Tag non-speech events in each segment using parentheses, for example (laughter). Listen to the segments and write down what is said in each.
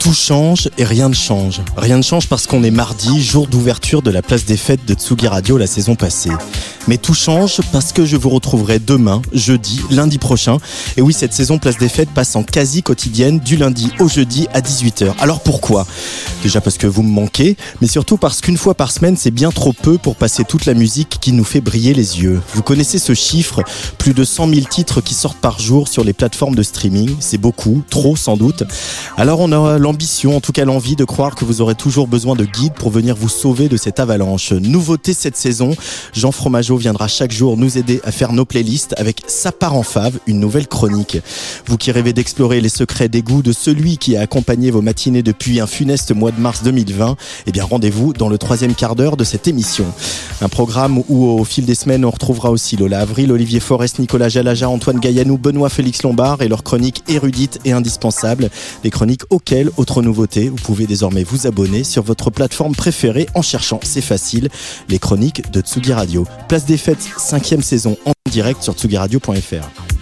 Tout change et rien ne change. Rien ne change parce qu'on est mardi, jour d'ouverture de la place des fêtes de Tsugi Radio la saison passée. Mais tout change parce que je vous retrouverai demain, jeudi, lundi prochain. Et oui, cette saison Place des Fêtes passe en quasi quotidienne du lundi au jeudi à 18h. Alors pourquoi? Déjà parce que vous me manquez, mais surtout parce qu'une fois par semaine, c'est bien trop peu pour passer toute la musique qui nous fait briller les yeux. Vous connaissez ce chiffre? Plus de 100 000 titres qui sortent par jour sur les plateformes de streaming. C'est beaucoup, trop sans doute. Alors on a l'ambition, en tout cas l'envie de croire que vous aurez toujours besoin de guides pour venir vous sauver de cette avalanche. Nouveauté cette saison, Jean Fromageau viendra chaque jour nous aider à faire nos playlists avec Sa part en fave, une nouvelle chronique. Vous qui rêvez d'explorer les secrets des goûts de celui qui a accompagné vos matinées depuis un funeste mois de mars 2020, eh bien rendez-vous dans le troisième quart d'heure de cette émission. Un programme où au fil des semaines on retrouvera aussi Lola Avril, Olivier Forest, Nicolas Jalaja, Antoine Gaillanou, Benoît Félix Lombard et leurs chroniques érudites et indispensables. Des chroniques auxquelles, autre nouveauté, vous pouvez désormais vous abonner sur votre plateforme préférée en cherchant, c'est facile, les chroniques de Tsugi Radio. Des fêtes, cinquième saison en direct sur tsugiradio.fr.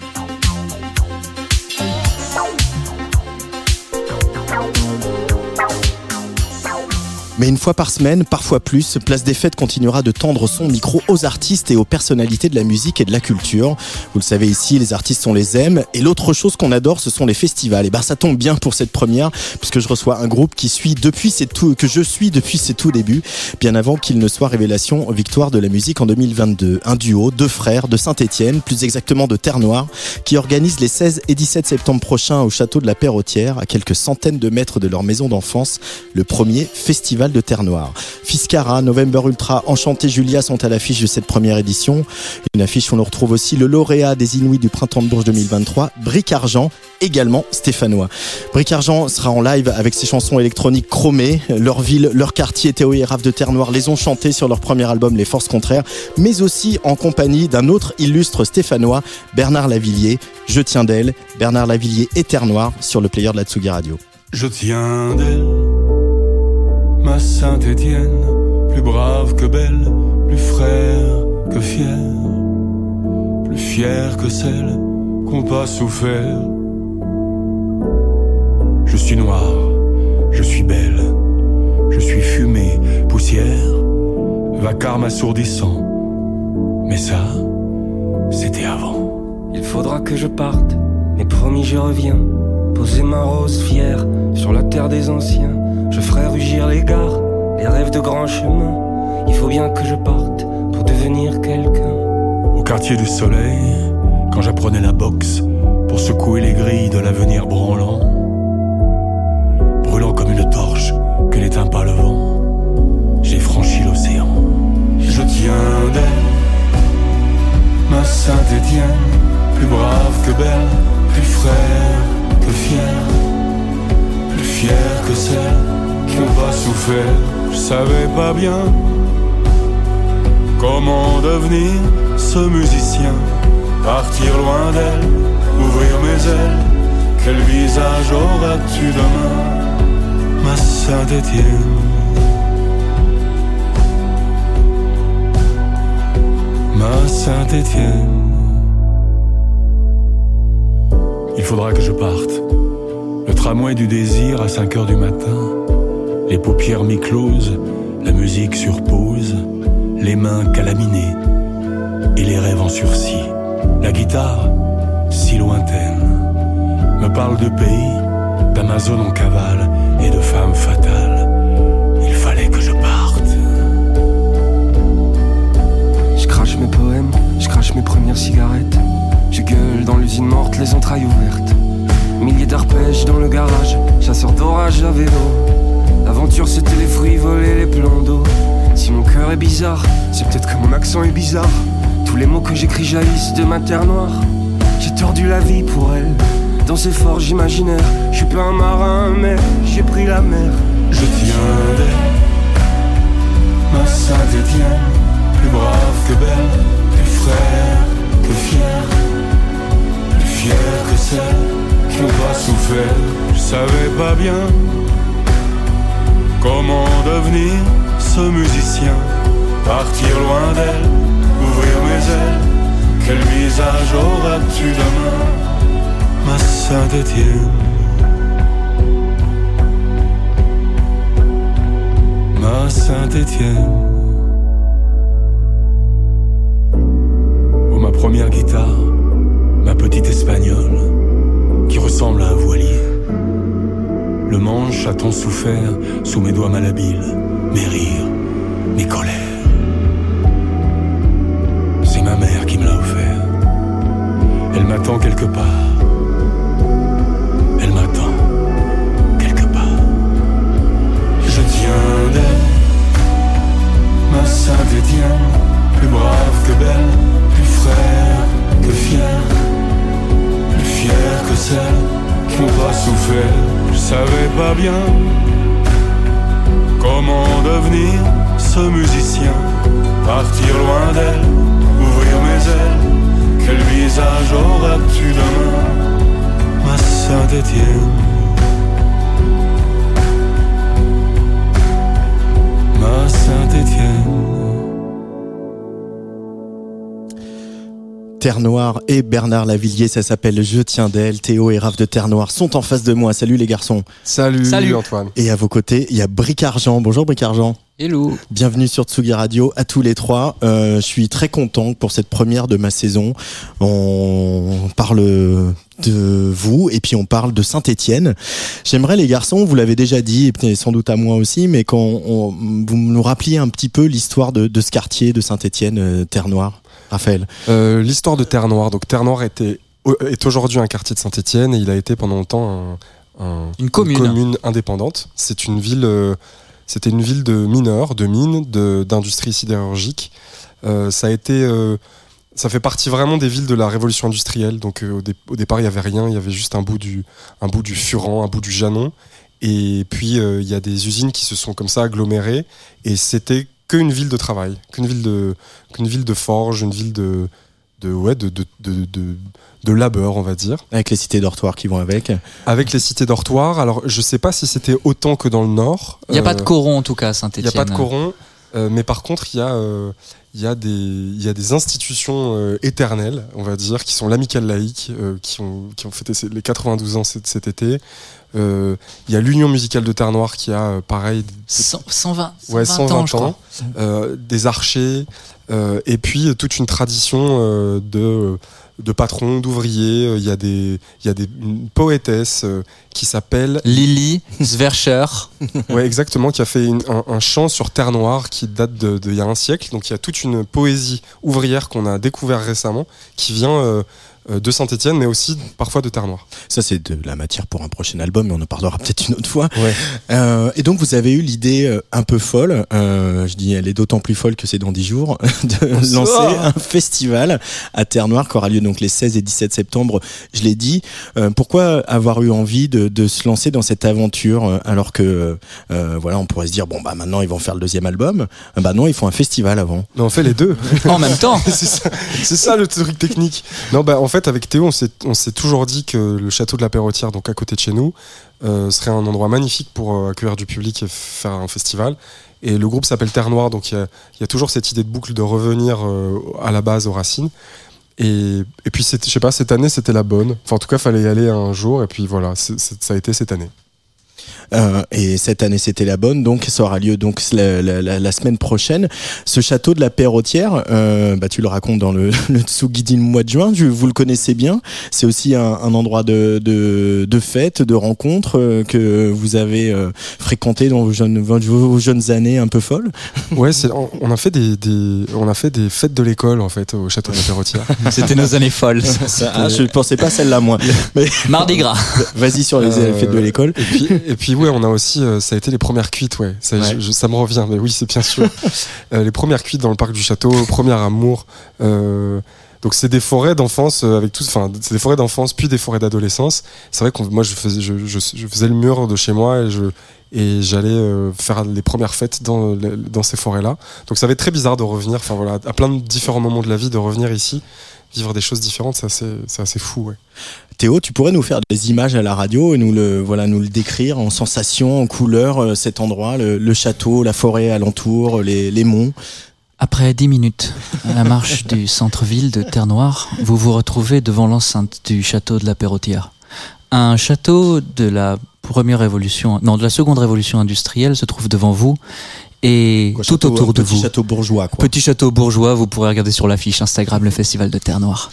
Mais une fois par semaine, parfois plus, Place des Fêtes continuera de tendre son micro aux artistes et aux personnalités de la musique et de la culture. Vous le savez ici, les artistes, on les aime. Et l'autre chose qu'on adore, ce sont les festivals. Et ben, ça tombe bien pour cette première, puisque je reçois un groupe qui suit depuis ses tout, que je suis depuis ses tout débuts, bien avant qu'il ne soit révélation victoire de la musique en 2022. Un duo, deux frères de Saint-Étienne, plus exactement de Terre-Noire, qui organise les 16 et 17 septembre prochains au château de la Perrotière, à quelques centaines de mètres de leur maison d'enfance, le premier festival de Terre Noire. Fiscara, November Ultra, Enchanté Julia sont à l'affiche de cette première édition. Une affiche où l'on retrouve aussi le lauréat des Inuits du Printemps de Bourges 2023, Bric Argent, également stéphanois. Bric Argent sera en live avec ses chansons électroniques chromées. Leur ville, leur quartier, Théo et Raph de Terre Noire les ont chantées sur leur premier album Les Forces Contraires, mais aussi en compagnie d'un autre illustre stéphanois, Bernard Lavillier. Je tiens d'elle, Bernard Lavillier et Terre Noire sur le player de la Tsugi Radio. Je tiens d'elle Saint-Étienne, plus brave que belle, plus frère que fier, plus fier que celle qu'on pas souffert. Je suis noir, je suis belle, je suis fumée, poussière, vacarme assourdissant. Mais ça, c'était avant. Il faudra que je parte, mais promis je reviens. Poser ma rose fière sur la terre des anciens. Je ferai rugir les gares, les rêves de grands chemins. Il faut bien que je parte pour devenir quelqu'un. Au quartier du soleil, quand j'apprenais la boxe pour secouer les grilles de l'avenir branlant, brûlant comme une torche que n'éteint pas le vent, j'ai franchi l'océan. Je tiens d'elle, ma Saint-Étienne, plus brave que belle, plus frère que fier, plus fier que celle qui pas souffert. Je savais pas bien comment devenir ce musicien, partir loin d'elle, ouvrir mes ailes. Quel visage auras-tu demain, ma Saint-Étienne? Ma Saint-Étienne. Il faudra que je parte. Le tramway du désir à 5 heures du matin. Les paupières mi-closes, la musique sur pause, les mains calaminées et les rêves en sursis. La guitare, si lointaine. me parle de pays, d'Amazon en cavale et de femmes fatales. Il fallait que je parte. Je crache mes poèmes, je crache mes premières cigarettes. Je gueule dans l'usine morte, les entrailles ouvertes. Milliers d'arpèges dans le garage, chasseur d'orage à vélo. C'était les fruits volés, les plans d'eau. Si mon cœur est bizarre, c'est peut-être que mon accent est bizarre. Tous les mots que j'écris jaillissent de ma terre noire. J'ai tordu la vie pour elle, dans ces forges imaginaires. Je suis pas un marin, mais j'ai pris la mer. Je tiens d'elle, ma Saint-Étienne, plus brave que belle, plus frère que fier, plus fier que celle qui pas souffert. Je savais pas bien comment devenir ce musicien, partir loin d'elle, ouvrir mes ailes. Quel visage auras-tu demain, ma Saint-Étienne? ma Saint-Étienne. Oh ma première guitare, ma petite espagnole, qui ressemble à un voilier. Le manche a tant souffert sous mes doigts malhabiles, mes rires, mes colères. C'est ma mère qui me l'a offert. Elle m'attend quelque part. Elle m'attend quelque part. Je tiens d'elle, ma Saint-Étienne, plus brave que belle, plus frère que fier, plus fier que celle qui pas souffert. Savais pas bien comment devenir ce musicien, partir loin d'elle, ouvrir mes ailes. Quel visage auras-tu demain, ma Saint-Étienne? ma Saint-Étienne. Terre Noire et Bernard Lavillier, ça s'appelle Je tiens d'elle. Théo et Raph de Terre Noire sont en face de moi. Salut les garçons. Salut, Salut. Antoine. Et à vos côtés, il y a Bric Argent. Bonjour Bric Argent. Hello. Bienvenue sur Tsugi Radio à tous les trois. Euh, je suis très content pour cette première de ma saison. On parle de vous et puis on parle de Saint-Étienne. J'aimerais les garçons, vous l'avez déjà dit et peut-être sans doute à moi aussi, mais quand on- vous nous rappeliez un petit peu l'histoire de, de ce quartier de Saint-Étienne, euh, Terre Noire. Raphaël. Euh, L'histoire de Terre Noire. Donc Terre Noire était, est aujourd'hui un quartier de Saint-Étienne et il a été pendant longtemps un- un- Une commune. indépendante. C'est une ville, euh, c'était une ville de mineurs, de mines, de- d'industrie sidérurgique. Euh, ça a été, euh, ça fait partie vraiment des villes de la révolution industrielle. Donc euh, au, dé- au départ il y avait rien, il y avait juste un bout du, un bout du Furan, un bout du Janon. Et puis euh, il y a des usines qui se sont comme ça agglomérées et c'était qu'une ville de travail, qu'une ville de, qu'une ville de forge, une ville de, de ouais, de, de, de, de, de labeur, on va dire, Avec les cités dortoirs qui vont avec. avec les cités dortoirs. Alors je sais pas si c'était autant que dans le nord. Il n'y a pas de Euh, coron en tout cas à il Saint-Etienne. n'y a pas de coron, euh, mais par contre, il y, a, euh, il y, a des- il y a des institutions euh, éternelles, on va dire, qui sont l'amicale laïque, euh, qui, ont, qui ont fêté les 92 ans cet, cet été. Euh, Il y a l'Union musicale de Terre Noire qui a, euh, pareil, 100 120, 120, ouais, 120 ans, je crois. euh, des archers, et puis toute une tradition de, de patrons, d'ouvriers. Il y a, des, il y a des, une poétesse qui s'appelle Lily, Zwercher. (laughs) Ouais, exactement, qui a fait une- un, un chant sur Terre Noire qui date de- d'il y a un siècle. Donc il y a toute une poésie ouvrière qu'on a découvert récemment qui vient euh, de Saint-Étienne, mais aussi parfois de Terre Noire. Ça, c'est de la matière pour un prochain album, mais on en parlera (laughs) peut-être une autre fois. Ouais. Euh, et donc, vous avez eu l'idée euh, un peu folle, euh, je dis elle est d'autant plus folle que c'est dans 10 jours, (laughs) de lancer un festival à Terre Noire qui aura lieu donc les 16 et 17 septembre, je l'ai dit. Euh, pourquoi avoir eu envie de, de se lancer dans cette aventure euh, alors que, euh, voilà, on pourrait se dire, bon, bah maintenant ils vont faire le deuxième album. Euh, bah non, ils font un festival avant. Non, on fait les deux. En même temps. (laughs) c'est ça, c'est ça le truc technique. Non, bah en fait avec Théo, on s'est toujours dit que le château de la Perrotière, donc à côté de chez nous, euh, serait un endroit magnifique pour euh, accueillir du public et faire un festival. Et le groupe s'appelle Terre Noire, donc il y a, il toujours cette idée de boucle de revenir euh, à la base aux racines. Et, puis je sais pas, cette année c'était la bonne. Enfin en tout cas, fallait y aller un jour et puis voilà, ça a été cette année. Euh, et cette année, c'était la bonne, donc ça aura lieu donc la, la- la- semaine prochaine. Ce château de la Perrotière, euh, bah, tu le racontes dans le, (laughs) le Tsugidi le mois de juin. Je- vous le connaissez bien. C'est aussi un, un endroit de, de, de fête, de rencontre euh, que vous avez euh, fréquenté dans vos jeunes, vos, jeunes années un peu folles. (laughs) Ouais, c'est, on, on a fait des, des- on a fait des fêtes de l'école en fait au château de la Perrotière. (laughs) C'était nos années folles. Ah, je pensais pas celle-là moi. Mais Mardi gras. vas-y sur les Euh, fêtes de l'école. Et puis, et puis ouais, on a aussi, euh, ça a été les premières cuites, ouais. Ça, Ouais. je- je- ça me revient, mais oui, c'est bien sûr. (laughs) Euh, les premières cuites dans le parc du château, premier amour. euh, donc c'est des forêts d'enfance avec tous, enfin c'est des forêts d'enfance puis des forêts d'adolescence. C'est vrai que moi je faisais, je, je, je faisais le mur de chez moi et je et j'allais faire les premières fêtes dans ces forêts là. Donc ça va être très bizarre de revenir, enfin voilà, à plein de différents moments de la vie de revenir ici, vivre des choses différentes, c'est assez, c'est assez fou, ouais. Théo, tu pourrais nous faire des images à la radio et nous le voilà nous le décrire en sensations, en couleurs, euh, cet endroit, le, le château, la forêt alentour, les, les monts? Après dix minutes à la marche du centre-ville de Terre-Noire, vous vous retrouvez devant l'enceinte du château de la Perrotière. Un château de la première révolution, non, de la seconde révolution industrielle se trouve devant vous et Quoi, tout château- autour de petit vous. château bourgeois, quoi. Petit château bourgeois, vous pourrez regarder sur l'affiche Instagram le festival de Terre Noire.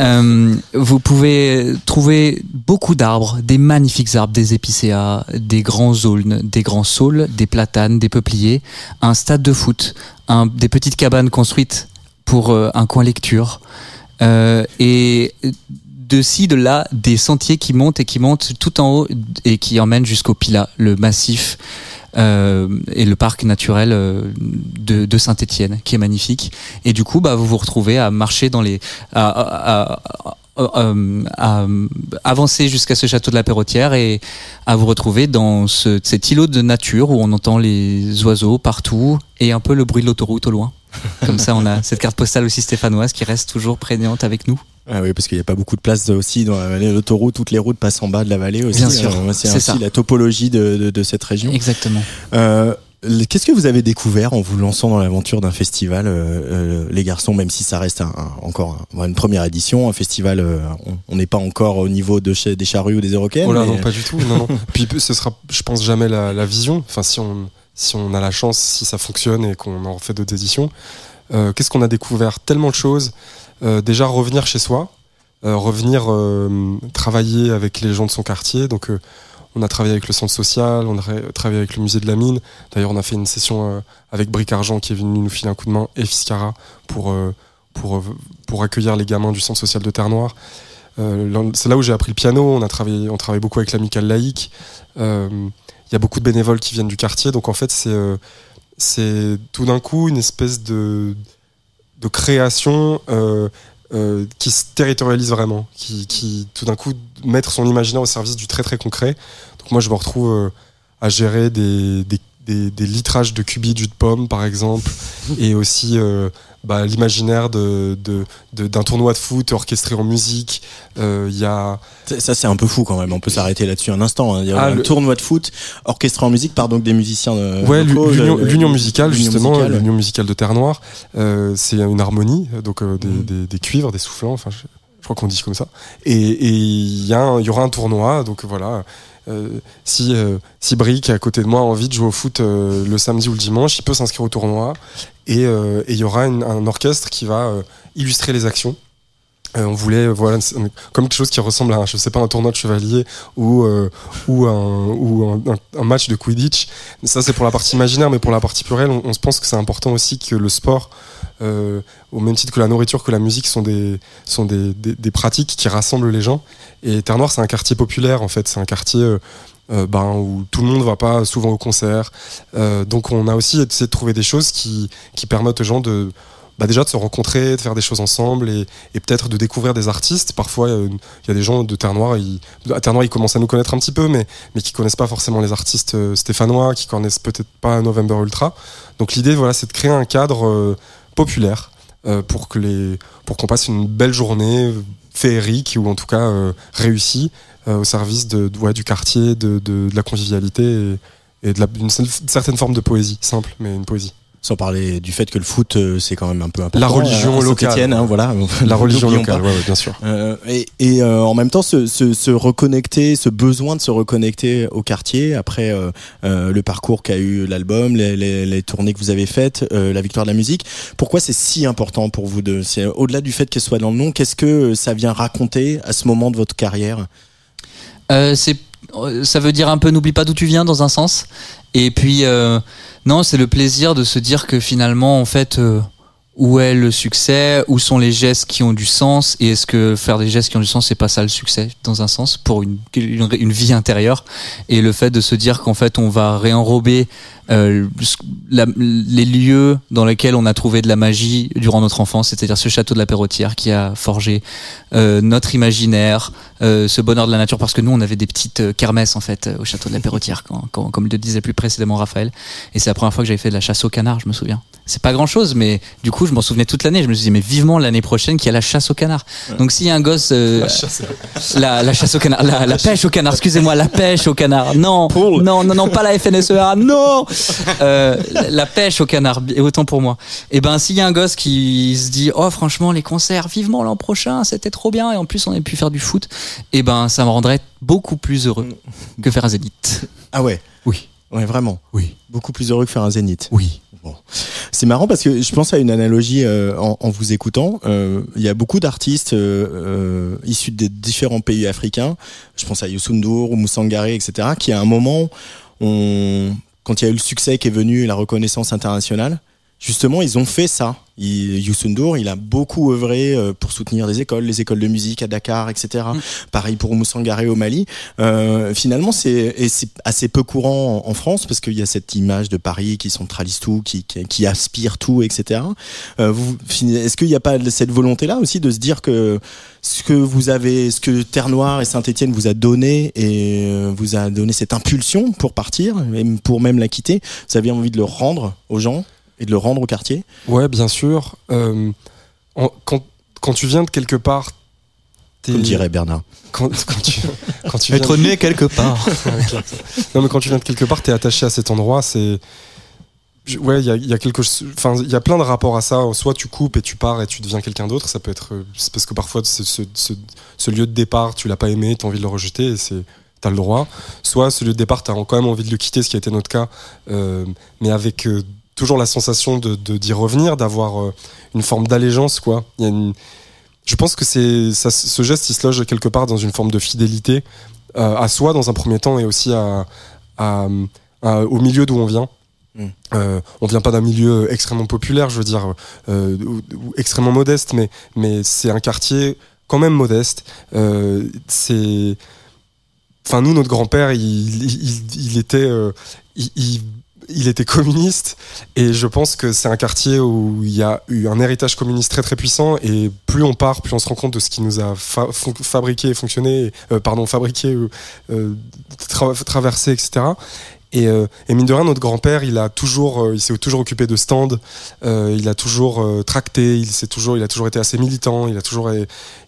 Euh, vous pouvez trouver beaucoup d'arbres, des magnifiques arbres, des épicéas, des grands aulnes, des grands saules, des platanes, des peupliers, un stade de foot, un, des petites cabanes construites pour euh, un coin lecture, euh, et de ci, de là, des sentiers qui montent et qui montent tout en haut et qui emmènent jusqu'au Pila, le massif euh, et le parc naturel euh, de, Saint-Étienne, qui est magnifique. Et du coup, bah, vous vous retrouvez à marcher dans les, à- à avancer jusqu'à ce château de la Perrotière et à vous retrouver dans ce, cet îlot de nature où on entend les oiseaux partout et un peu le bruit de l'autoroute au loin. (laughs) Comme ça, on a cette carte postale aussi stéphanoise qui reste toujours prégnante avec nous. Ah oui, parce qu'il n'y a pas beaucoup de place aussi dans la vallée l'autoroute. Toutes les routes passent en bas de la vallée aussi. Bien sûr, Euh, c'est ça. la topologie de, de- de cette région. Exactement. Euh, Qu'est-ce que vous avez découvert en vous lançant dans l'aventure d'un festival, euh, euh, les garçons, même si ça reste un- un- encore un- une première édition, un festival, euh, on- on n'est pas encore au niveau de chez- des charrues ou des Européennes. Oh là, mais- non, pas du tout. Non, non. (laughs) Puis ce sera, je pense, jamais la, la vision. Enfin, si on, si on a la chance, si ça fonctionne et qu'on en refait d'autres éditions, euh, qu'est-ce qu'on a découvert Tellement de choses. Euh, déjà, revenir chez soi, euh, revenir euh, travailler avec les gens de son quartier. Donc, euh, on a travaillé avec le centre social, on a travaillé avec le musée de la mine. D'ailleurs, on a fait une session euh, avec Bric Argent qui est venu nous filer un coup de main et Fiscara pour, pour, pour accueillir les gamins du centre social de Terre-Noire. Euh, c'est là où j'ai appris le piano. On a travaillé, on travaille beaucoup avec l'amicale laïque. Euh, Il y a beaucoup de bénévoles qui viennent du quartier, donc en fait c'est euh, tout d'un coup une espèce de de création euh, euh, qui se territorialise vraiment, qui, qui tout d'un coup mettre son imaginaire au service du très très concret. Donc moi je me retrouve à gérer des, des, des, des litrages de cubis de jus de pomme par exemple, et aussi bah, l'imaginaire de, de, de- d'un tournoi de foot orchestré en musique. Euh, Il y a Ça, ça, c'est un peu fou quand même. On peut s'arrêter là-dessus un instant. hein. Il y a Ah, un le- tournoi de foot orchestré en musique par donc des musiciens. euh, Ouais, locaux, l'union, le- l'union musicale, justement, l'union musicale de Terre Noire, euh, c'est une harmonie, donc euh, des, Mhm. des, des cuivres, des soufflants, enfin, je, je crois qu'on dit comme ça. Et il y, a un- il y aura un tournoi, donc voilà. Euh, si euh, si Brick à côté de moi a envie de jouer au foot euh, le samedi ou le dimanche, il peut s'inscrire au tournoi et il y aura un orchestre qui va illustrer les actions. On voulait voilà comme quelque chose qui ressemble à un, je sais pas un tournoi de chevalier ou ou un ou un, match de Quidditch ça c'est pour la partie imaginaire mais pour la partie plurielle on se pense que c'est important aussi que le sport euh, au même titre que la nourriture que la musique sont des sont des, des, pratiques qui rassemblent les gens et Terre Noire c'est un quartier populaire en fait c'est un quartier euh, euh, ben, où tout le monde va pas souvent au concert donc on a aussi essayé de trouver des choses qui qui permettent aux gens de bah déjà de se rencontrer, de faire des choses ensemble et, et peut-être de découvrir des artistes. Parfois, il y a des gens de Terre Noire, à Terre Noire, ils commencent à nous connaître un petit peu, mais, mais qui connaissent pas forcément les artistes stéphanois, qui connaissent peut-être pas November Ultra. Donc l'idée, voilà, c'est de créer un cadre populaire euh, pour qu'on passe une belle journée féerique ou en tout cas euh, réussie euh, au service de, du quartier, de, la convivialité et, et d'une certaine forme de poésie simple, mais une poésie. Sans parler du fait que le foot, euh, c'est quand même un peu important. La religion à locale. Hein, voilà. La religion locale, ouais, ouais, bien sûr. Euh, et et, euh, en même temps, se, se, se reconnecter, ce besoin de se reconnecter au quartier après euh, euh, le parcours qu'a eu l'album, les, les, les tournées que vous avez faites, euh, la victoire de la musique. Pourquoi c'est si important pour vous deux? C'est au-delà du fait qu'elle soit dans le nom, qu'est-ce que ça vient raconter à ce moment de votre carrière? Euh, c'est euh, ça veut dire un peu n'oublie pas d'où tu viens dans un sens et puis euh, non c'est le plaisir de se dire que finalement en fait euh, où est le succès où sont les gestes qui ont du sens et est-ce que faire des gestes qui ont du sens c'est pas ça le succès dans un sens pour une, une, vie intérieure? Et le fait de se dire qu'en fait on va réenrober euh, les lieux dans lesquels on a trouvé de la magie durant notre enfance, c'est-à-dire ce château de la Perrotière qui a forgé euh, notre imaginaire, euh, ce bonheur de la nature, parce que nous on avait des petites euh, kermesses en fait euh, au château de la Perrotière, comme le disait plus précédemment Raphaël, et c'est la première fois que j'avais fait de la chasse au canard, je me souviens. C'est pas grand-chose, mais du coup je m'en souvenais toute l'année. Je me suis dit mais vivement l'année prochaine qu'il y a la chasse au canard. Donc s'il y a un gosse, euh, la, la chasse au canard, la, la pêche au canard, excusez-moi, la pêche au canard. Non, non, non, non, pas la FNSEA, non. Euh, la- pêche au canard, et autant pour moi. Et ben, s'il y a un gosse qui se dit, oh, franchement, les concerts, vivement l'an prochain, c'était trop bien, et en plus, on a pu faire du foot, et ben, ça me rendrait beaucoup plus heureux que faire un zénith. Ah ouais? Oui. Ouais, vraiment. Oui. Beaucoup plus heureux que faire un zénith. Oui. C'est marrant parce que je pense à une analogie euh, en, vous écoutant. Euh, Il y a beaucoup d'artistes euh, euh, issus des différents pays africains. Je pense à Youssou N'Dour ou Moussangare, etc. Qui à un moment, quand il y a eu le succès qui est venu, la reconnaissance internationale, justement, ils ont fait ça. Il, Youssou N'Dour, il a beaucoup œuvré euh, pour soutenir des écoles, les écoles de musique à Dakar, etc. Mm. Pareil pour Moussangare au Mali. Euh, finalement, c'est assez peu courant en, en France parce qu'il y a cette image de Paris qui centralise tout, qui, qui, qui aspire tout, etc. Euh, est-ce qu'il n'y a pas cette volonté-là aussi de se dire que ce que vous avez, ce que Terre Noire et Saint-Étienne vous a donné et euh, vous a donné cette impulsion pour partir, même pour même la quitter, vous avez envie de le rendre aux gens? Et de le rendre au quartier Ouais, bien sûr. Euh, en- quand, quand tu viens de quelque part, Comme dirait Bernard. quand, quand tu, (laughs) quand tu viens Être de- né quelque part. (laughs) non, mais quand tu viens de quelque part, t'es attaché à cet endroit. C'est ouais, il y a, y a quelque chose. Enfin, il y a plein de rapports à ça. Soit tu coupes et tu pars et tu deviens quelqu'un d'autre. Ça peut être c'est parce que parfois ce, ce, ce, ce lieu de départ, tu l'as pas aimé, t'as envie de le rejeter et c'est t'as le droit. Soit ce lieu de départ, t'as quand même envie de le quitter, ce qui a été notre cas, euh, mais avec euh, toujours la sensation de de- d'y revenir, d'avoir euh, une forme d'allégeance, quoi. Il y a une je pense que c'est ça, ce geste, il se loge quelque part dans une forme de fidélité euh, à soi dans un premier temps et aussi à, à- à- au milieu d'où on vient. Mm. Euh, on vient pas d'un milieu extrêmement populaire, je veux dire, euh, ou, ou extrêmement modeste, mais, mais c'est un quartier quand même modeste. Euh, c'est, enfin nous, notre grand-père, il, il, il était, euh, il, il- était communiste et je pense que c'est un quartier où il y a eu un héritage communiste très très puissant et plus on part, plus on se rend compte de ce qui nous a fa- fabriqué et fonctionné, euh, pardon, fabriqué, euh, tra- traversé, etc. Et, euh, et mine de rien, notre grand-père, il a toujours, euh, il s'est toujours occupé de stands, il a toujours tracté, il s'est toujours, il a toujours été assez militant, il a toujours,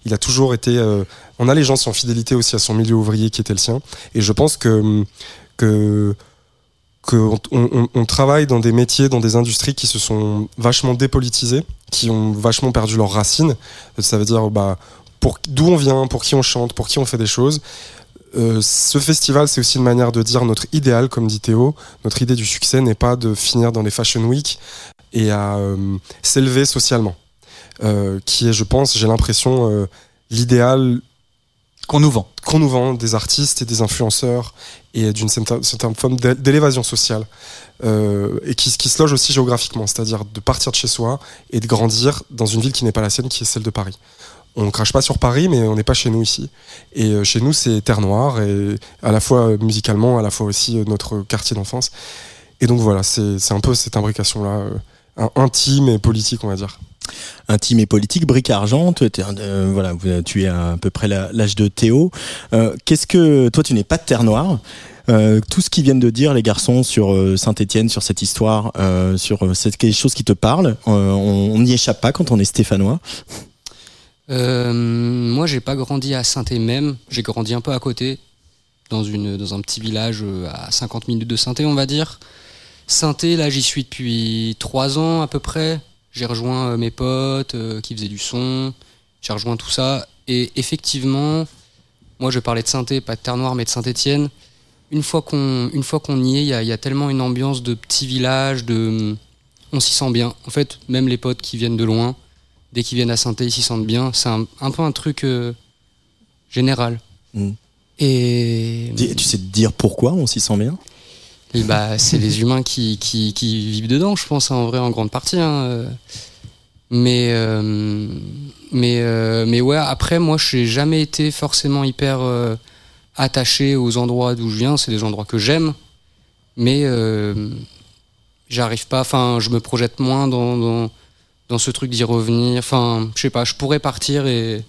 il a toujours été euh, en allégeance, en fidélité aussi à son milieu ouvrier qui était le sien. Et je pense que que que on, travaille dans des métiers, dans des industries qui se sont vachement dépolitisées, qui ont vachement perdu leurs racines. Ça veut dire bah pour d'où on vient, pour qui on chante, pour qui on fait des choses. Euh, ce festival, c'est aussi une manière de dire notre idéal, comme dit Théo. Notre idée du succès n'est pas de finir dans les Fashion Week et à euh, s'élever socialement, Euh, qui est, je pense, j'ai l'impression, l'idéal Qu'on nous vend. qu'on nous vend des artistes et des influenceurs et d'une certaine, forme d'é- d'élévation sociale euh, et qui, se loge aussi géographiquement, c'est-à-dire de partir de chez soi et de grandir dans une ville qui n'est pas la sienne, qui est celle de Paris. On crache pas sur Paris, mais on n'est pas chez nous ici. Et euh, chez nous, c'est Terre Noire, et à la fois euh, musicalement, à la fois aussi euh, notre quartier d'enfance. Et donc voilà, c'est un peu cette imbrication-là, intime et politique, on va dire. Intime et politique, brique argent. Euh, voilà, tu es à, peu près l'âge de Théo. Euh, Qu'est-ce que toi, tu n'es pas de Terre Noire. Euh, tout ce qu'ils viennent de dire les garçons sur Saint-Étienne, sur cette histoire, sur cette quelque chose qui te parle, on n'y échappe pas quand on est stéphanois. Moi, j'ai pas grandi à saint même. J'ai grandi un peu à côté, dans, une, dans un petit village à 50 minutes de saint on va dire. Synthé, là, j'y suis depuis trois ans à peu près. J'ai rejoint euh, mes potes euh, qui faisaient du son. J'ai rejoint tout ça. Et effectivement, moi, je parlais de synthé, pas de Terre Noire, mais de Saint-Étienne. Une fois qu'on, une fois qu'on y est, il y a, il y a tellement une ambiance de petit village, de, on s'y sent bien. En fait, même les potes qui viennent de loin, dès qu'ils viennent à Saint-Étienne, ils s'y sentent bien. C'est un, un peu un truc euh, général. Mm. Et Tu sais te dire pourquoi on s'y sent bien? Bah, c'est les humains qui, qui, vivent dedans, je pense, hein, en vrai, en grande partie. hein. Mais, euh, mais, euh, mais ouais, après, moi, je n'ai jamais été forcément hyper euh, attaché aux endroits d'où je viens. C'est des endroits que j'aime, mais j'arrive pas, enfin, je me projette moins dans, dans, dans ce truc d'y revenir. Enfin, je sais pas, je pourrais partir et,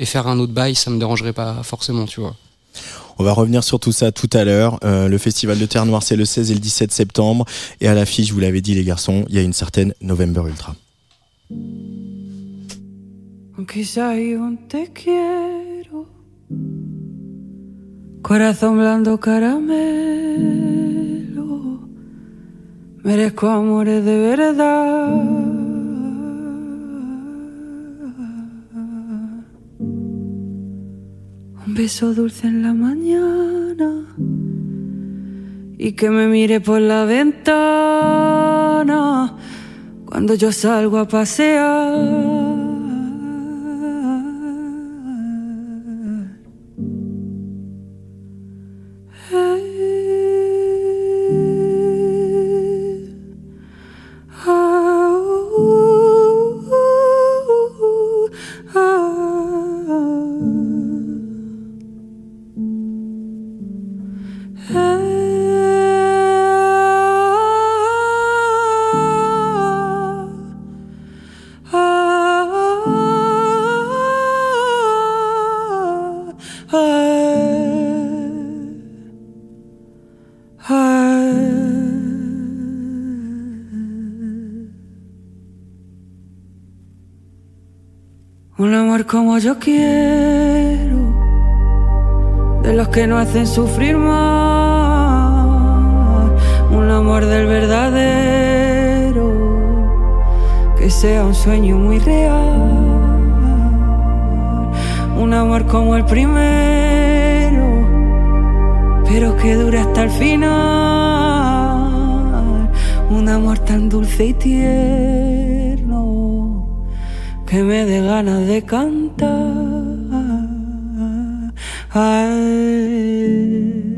et faire un autre bail, ça me dérangerait pas forcément, tu vois. On va revenir sur tout ça tout à l'heure. Euh, le festival de Terre Noire, c'est le 16 et le 17 septembre. Et à l'affiche, vous l'avais dit les garçons, il y a une certaine November Ultra. Beso dulce en la mañana y que me mire por la ventana cuando yo salgo a pasear. Un amor como yo quiero, de los que no hacen sufrir más. Un amor del verdadero, que sea un sueño muy real. Un amor como el primero, pero que dure hasta el final. Un amor tan dulce y tierno que me dé ganas de cantar. Mi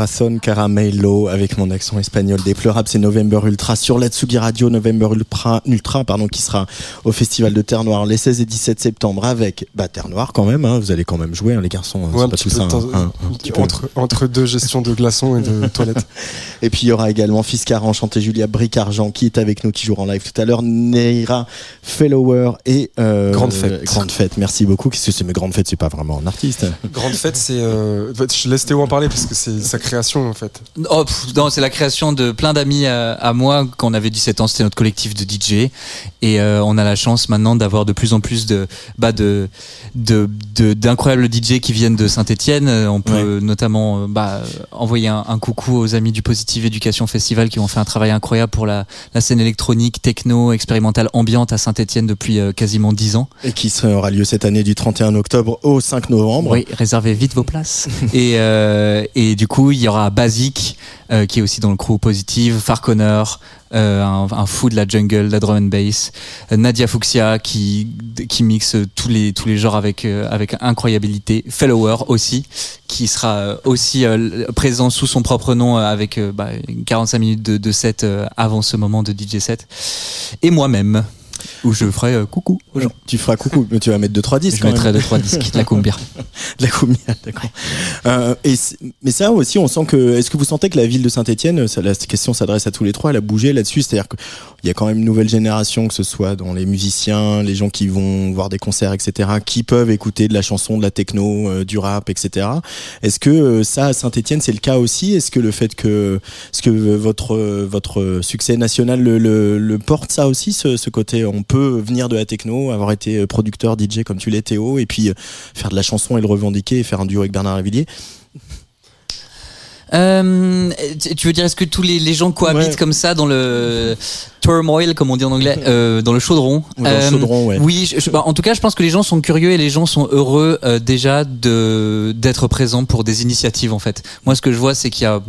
Corazon Caramelo avec mon accent espagnol déplorable, c'est November Ultra sur la Tsugi Radio, November Ultra, Ultra pardon, qui sera au Festival de Terre Noire les 16 et 17 septembre avec bah, Terre Noire quand même, hein, vous allez quand même jouer hein, les garçons, hein, Ouais, pas tout ça. hein, entre, entre deux gestions de glaçons et de (laughs) toilettes. Et puis il y aura également Fiskar enchanté Julia Bric-Argent qui est avec nous, qui jouera en live tout à l'heure, Neira Fellower et euh, Grande Fête. Grande Fête, merci beaucoup. Qu'est-ce que c'est Mais Grande Fête, c'est pas vraiment un artiste. Grande fête, c'est. euh, je laisse Théo en parler parce que c'est sa création en fait. Oh, pff, non, c'est la création de plein d'amis à, à moi quand on avait 17 ans. C'était notre collectif de DJ et euh, on a la chance maintenant d'avoir de plus en plus de bah de de de- d'incroyables DJ qui viennent de Saint-Étienne. On peut notamment euh, bah, envoyer un, un coucou aux amis du Positive Education Festival qui ont fait un travail incroyable pour la, la scène électronique, techno, expérimentale, ambiante à Saint-Étienne depuis euh, quasiment 10 ans. Et qui sera- aura lieu cette année du 31 octobre au 5 novembre. Oui, réservez vite vos places. (laughs) et, euh, et du coup, coup, il y aura Basic, euh, qui est aussi dans le crew positive, Farconer, euh, un, fou de la jungle, de la drum and bass, Nadia Fuxia qui mixe tous les tous les genres avec euh, avec incroyabilité, Fellower aussi, qui sera euh, aussi présent sous son propre nom avec euh, bah, 45 minutes de, de set avant ce moment de DJ set, et moi-même où je ferai euh, coucou aux gens. Tu feras coucou, mais tu vas mettre 2-3 disques. Je mettrai deux trois disques de la cumbia. (laughs) De la cumbia, d'accord. Euh, et mais ça aussi, on sent que. Est-ce que vous sentez que la ville de Saint-Etienne, la question s'adresse à tous les trois, elle a bougé là-dessus? C'est-à-dire qu'il y a quand même une nouvelle génération, que ce soit dans les musiciens, les gens qui vont voir des concerts, etc., qui peuvent écouter de la chanson, de la techno, euh, du rap, etc. Est-ce que ça, à Saint-Etienne, c'est le cas aussi? Est-ce que le fait que, est-ce que votre votre succès national le, le, le porte ça aussi, ce, ce côté On peut venir de la techno, avoir été producteur, DJ comme tu l'es, Théo, et puis euh, faire de la chanson et le revendiquer et faire un duo avec Bernard Lavillier. Euh, tu- veux dire, est-ce que tous les, les gens cohabitent Ouais. comme ça dans le turmoil, comme on dit en anglais, (laughs) euh, dans le chaudron Ou dans le Euh, chaudron, ouais. Oui, je- je- bah, en tout cas, je pense que les gens sont curieux et les gens sont heureux euh, déjà de d'être présents pour des initiatives. En fait, moi, ce que je vois, c'est qu'il y a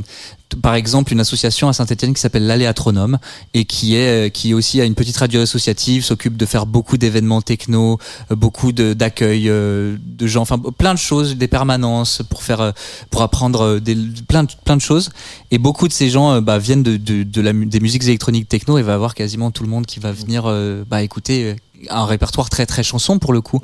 par exemple une association à Saint-Etienne qui s'appelle l'Aléatronome et qui est euh, qui aussi a une petite radio associative, s'occupe de faire beaucoup d'événements techno, euh, beaucoup d'accueil euh, de gens, enfin plein de choses, des permanences pour faire pour apprendre des, plein de, plein de choses. Et beaucoup de ces gens bah, viennent de, de, de la, des musiques électroniques techno et va avoir quasiment tout le monde qui va venir bah, écouter un répertoire très très chanson pour le coup.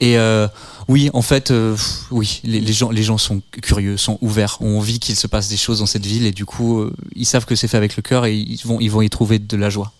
Et euh, oui, en fait, euh, oui, les, les gens, les gens sont curieux, sont ouverts, ont envie qu'il se passe des choses dans cette ville et du coup, euh, ils savent que c'est fait avec le cœur et ils vont, ils vont y trouver de la joie.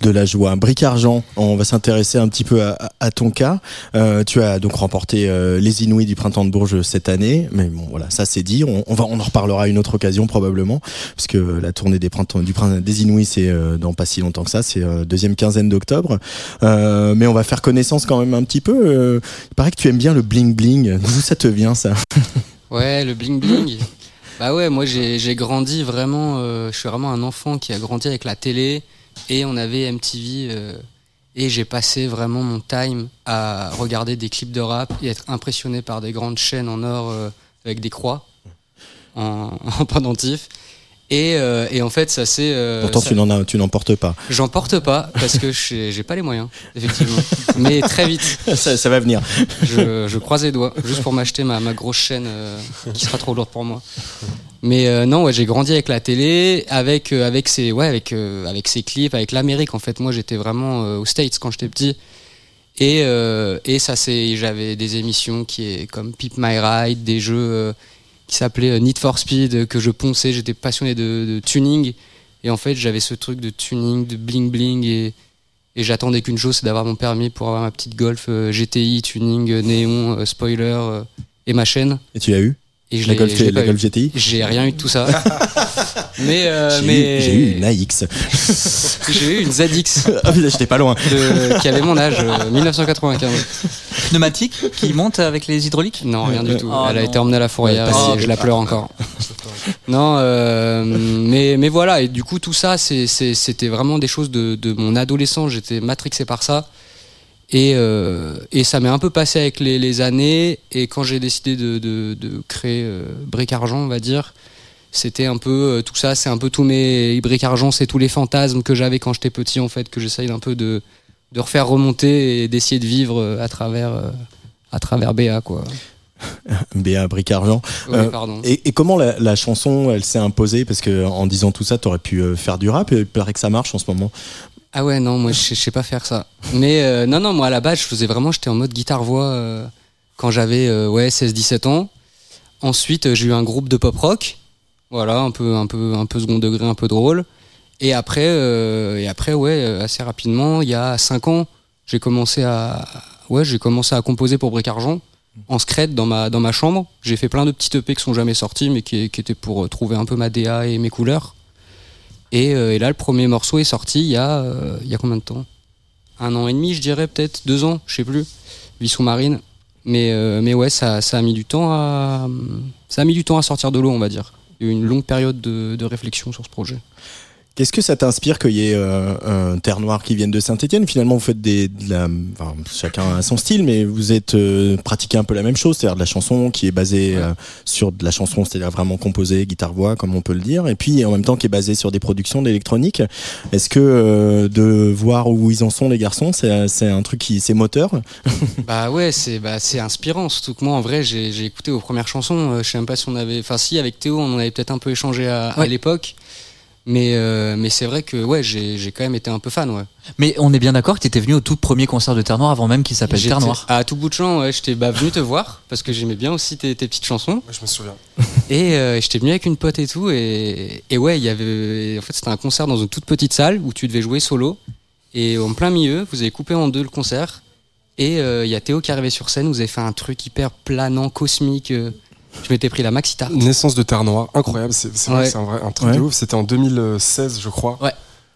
De la joie. Bric Argent, on va s'intéresser un petit peu à, ton cas. Euh, tu as donc remporté euh, les Inouïs du printemps de Bourges cette année, mais bon voilà, ça c'est dit. On, va, on en reparlera à une autre occasion probablement, parce que la tournée des printemps du des Inouïs c'est euh, dans pas si longtemps que ça, c'est deuxième quinzaine d'octobre. Mais on va faire connaissance quand même un petit peu. Il paraît que tu aimes bien le bling bling. D'où ça te vient ça? Ouais, le bling bling. bah ouais, moi j'ai grandi vraiment. je suis vraiment un enfant qui a grandi avec la télé et on avait MTV. euh, et j'ai passé vraiment mon time à regarder des clips de rap et être impressionné par des grandes chaînes en or euh, avec des croix en, (laughs) en pendentif. Et, euh, et en fait, ça c'est. euh, Pourtant ça- tu n'en as, tu n'en portes pas. J'en porte pas parce que j'ai pas les moyens, effectivement. Mais très vite, (laughs) ça, ça va venir. je, je croise les doigts juste pour m'acheter ma, ma grosse chaîne euh, qui sera trop lourde pour moi. Mais euh, non, ouais, j'ai grandi avec la télé, avec euh, avec ses ouais, avec euh, avec ses clips, avec l'Amérique. En fait, moi, j'étais vraiment aux States quand j'étais petit. Et et ça c'est j'avais des émissions qui est comme Peep My Ride, des jeux qui s'appelaient Need for Speed que je ponçais. J'étais passionné de, tuning et en fait j'avais ce truc de tuning, de bling bling et et j'attendais qu'une chose, c'est d'avoir mon permis pour avoir ma petite Golf GTI, tuning, néon, spoiler et ma chaîne. Et tu l'as eu? Et je La Golf, la. GTI J'ai rien eu de tout ça. (laughs) mais euh, J'ai mais eu, j'ai eu une AX. (laughs) j'ai eu une ZX (laughs) ah putain, j'étais pas loin. de- qui avait mon âge, euh, 1995. Pneumatique qui monte avec les hydrauliques? Non, rien du tout. Oh Elle a non. été emmenée à la fourrière Ouais, et je la pleure encore. non, euh, mais, mais voilà, et du coup, tout ça, c'est- c'est- c'était vraiment des choses de, de mon adolescence. J'étais matrixé par ça. Et, euh, et ça m'est un peu passé avec les, les années. Et quand j'ai décidé de, de, de créer euh, Bric Argent, on va dire, c'était un peu euh, tout ça, c'est un peu tous mes Bric Argent, c'est tous les fantasmes que j'avais quand j'étais petit, en fait, que j'essaye un peu de, de refaire remonter et d'essayer de vivre euh, à travers, à travers BA, quoi. (laughs) Béa Bric Argent. Oui. Et, et comment la, la chanson, elle s'est imposée? Parce que en disant tout ça, t'aurais pu faire du rap. Et il paraît que ça marche en ce moment. Ah ouais, non, moi je sais- pas faire ça. Mais euh, non, non, moi à la base, je faisais vraiment, j'étais en mode guitare-voix euh, quand j'avais euh, ouais, 16-17 ans. Ensuite, euh, j'ai eu un groupe de pop rock. Voilà, un peu, un peu, un peu second degré, un peu drôle. Et après, et après, ouais, assez rapidement, il y a 5 ans, j'ai commencé à, ouais, j'ai commencé à composer pour Bric Argent en scred dans ma, dans ma chambre. J'ai fait plein de petits EP qui sont jamais sortis, mais qui, étaient pour trouver un peu ma DA et mes couleurs. Et, euh, et là, le premier morceau est sorti il y a, euh, y a combien de temps? Un an et demi, je dirais, peut-être deux ans, je sais plus. Vie sous-marine. Mais, euh, mais ouais, ça, ça a mis du temps à, ça a mis du temps à sortir de l'eau, on va dire. Une longue période de, de réflexion sur ce projet. Qu'est-ce que ça t'inspire qu'il y ait euh, un Terre Noire qui vienne de Saint-Etienne Finalement, vous faites des, de la, enfin, chacun a son style, mais vous êtes euh, pratiqué un peu la même chose, c'est-à-dire de la chanson qui est basée euh, sur de la chanson, c'est-à-dire vraiment composée, guitare-voix, comme on peut le dire, et puis en même temps qui est basée sur des productions d'électronique. Est-ce que euh, de voir où ils en sont les garçons, c'est c'est un truc qui c'est moteur? (laughs) Bah ouais, c'est bah, c'est inspirant. Surtout que moi, en vrai, j'ai j'ai écouté aux premières chansons. euh, je sais même pas si on avait. Enfin, si, avec Théo, on en avait peut-être un peu échangé à, à l'époque. Mais, euh, mais c'est vrai que ouais, j'ai j'ai quand même été un peu fan. Ouais. Mais on est bien d'accord que tu étais venu au tout premier concert de Terre Noire avant même qu'il s'appelle Terre Noire. À tout bout de champ, ouais, j'étais bah, venu te voir parce que j'aimais bien aussi tes, tes petites chansons. je me souviens. Et euh, j'étais venu avec une pote et tout. Et, et ouais, il y avait. En fait, c'était un concert dans une toute petite salle où tu devais jouer solo. Et en plein milieu, vous avez coupé en deux le concert. Et euh, il y a Théo qui est arrivé sur scène. Vous avez fait un truc hyper planant, cosmique. euh. Je m'étais pris la maxi tarte. Naissance de Terre Noire, incroyable, c'est Ouais. un, vrai, un truc Ouais. de ouf. C'était en 2016, je crois. Ouais.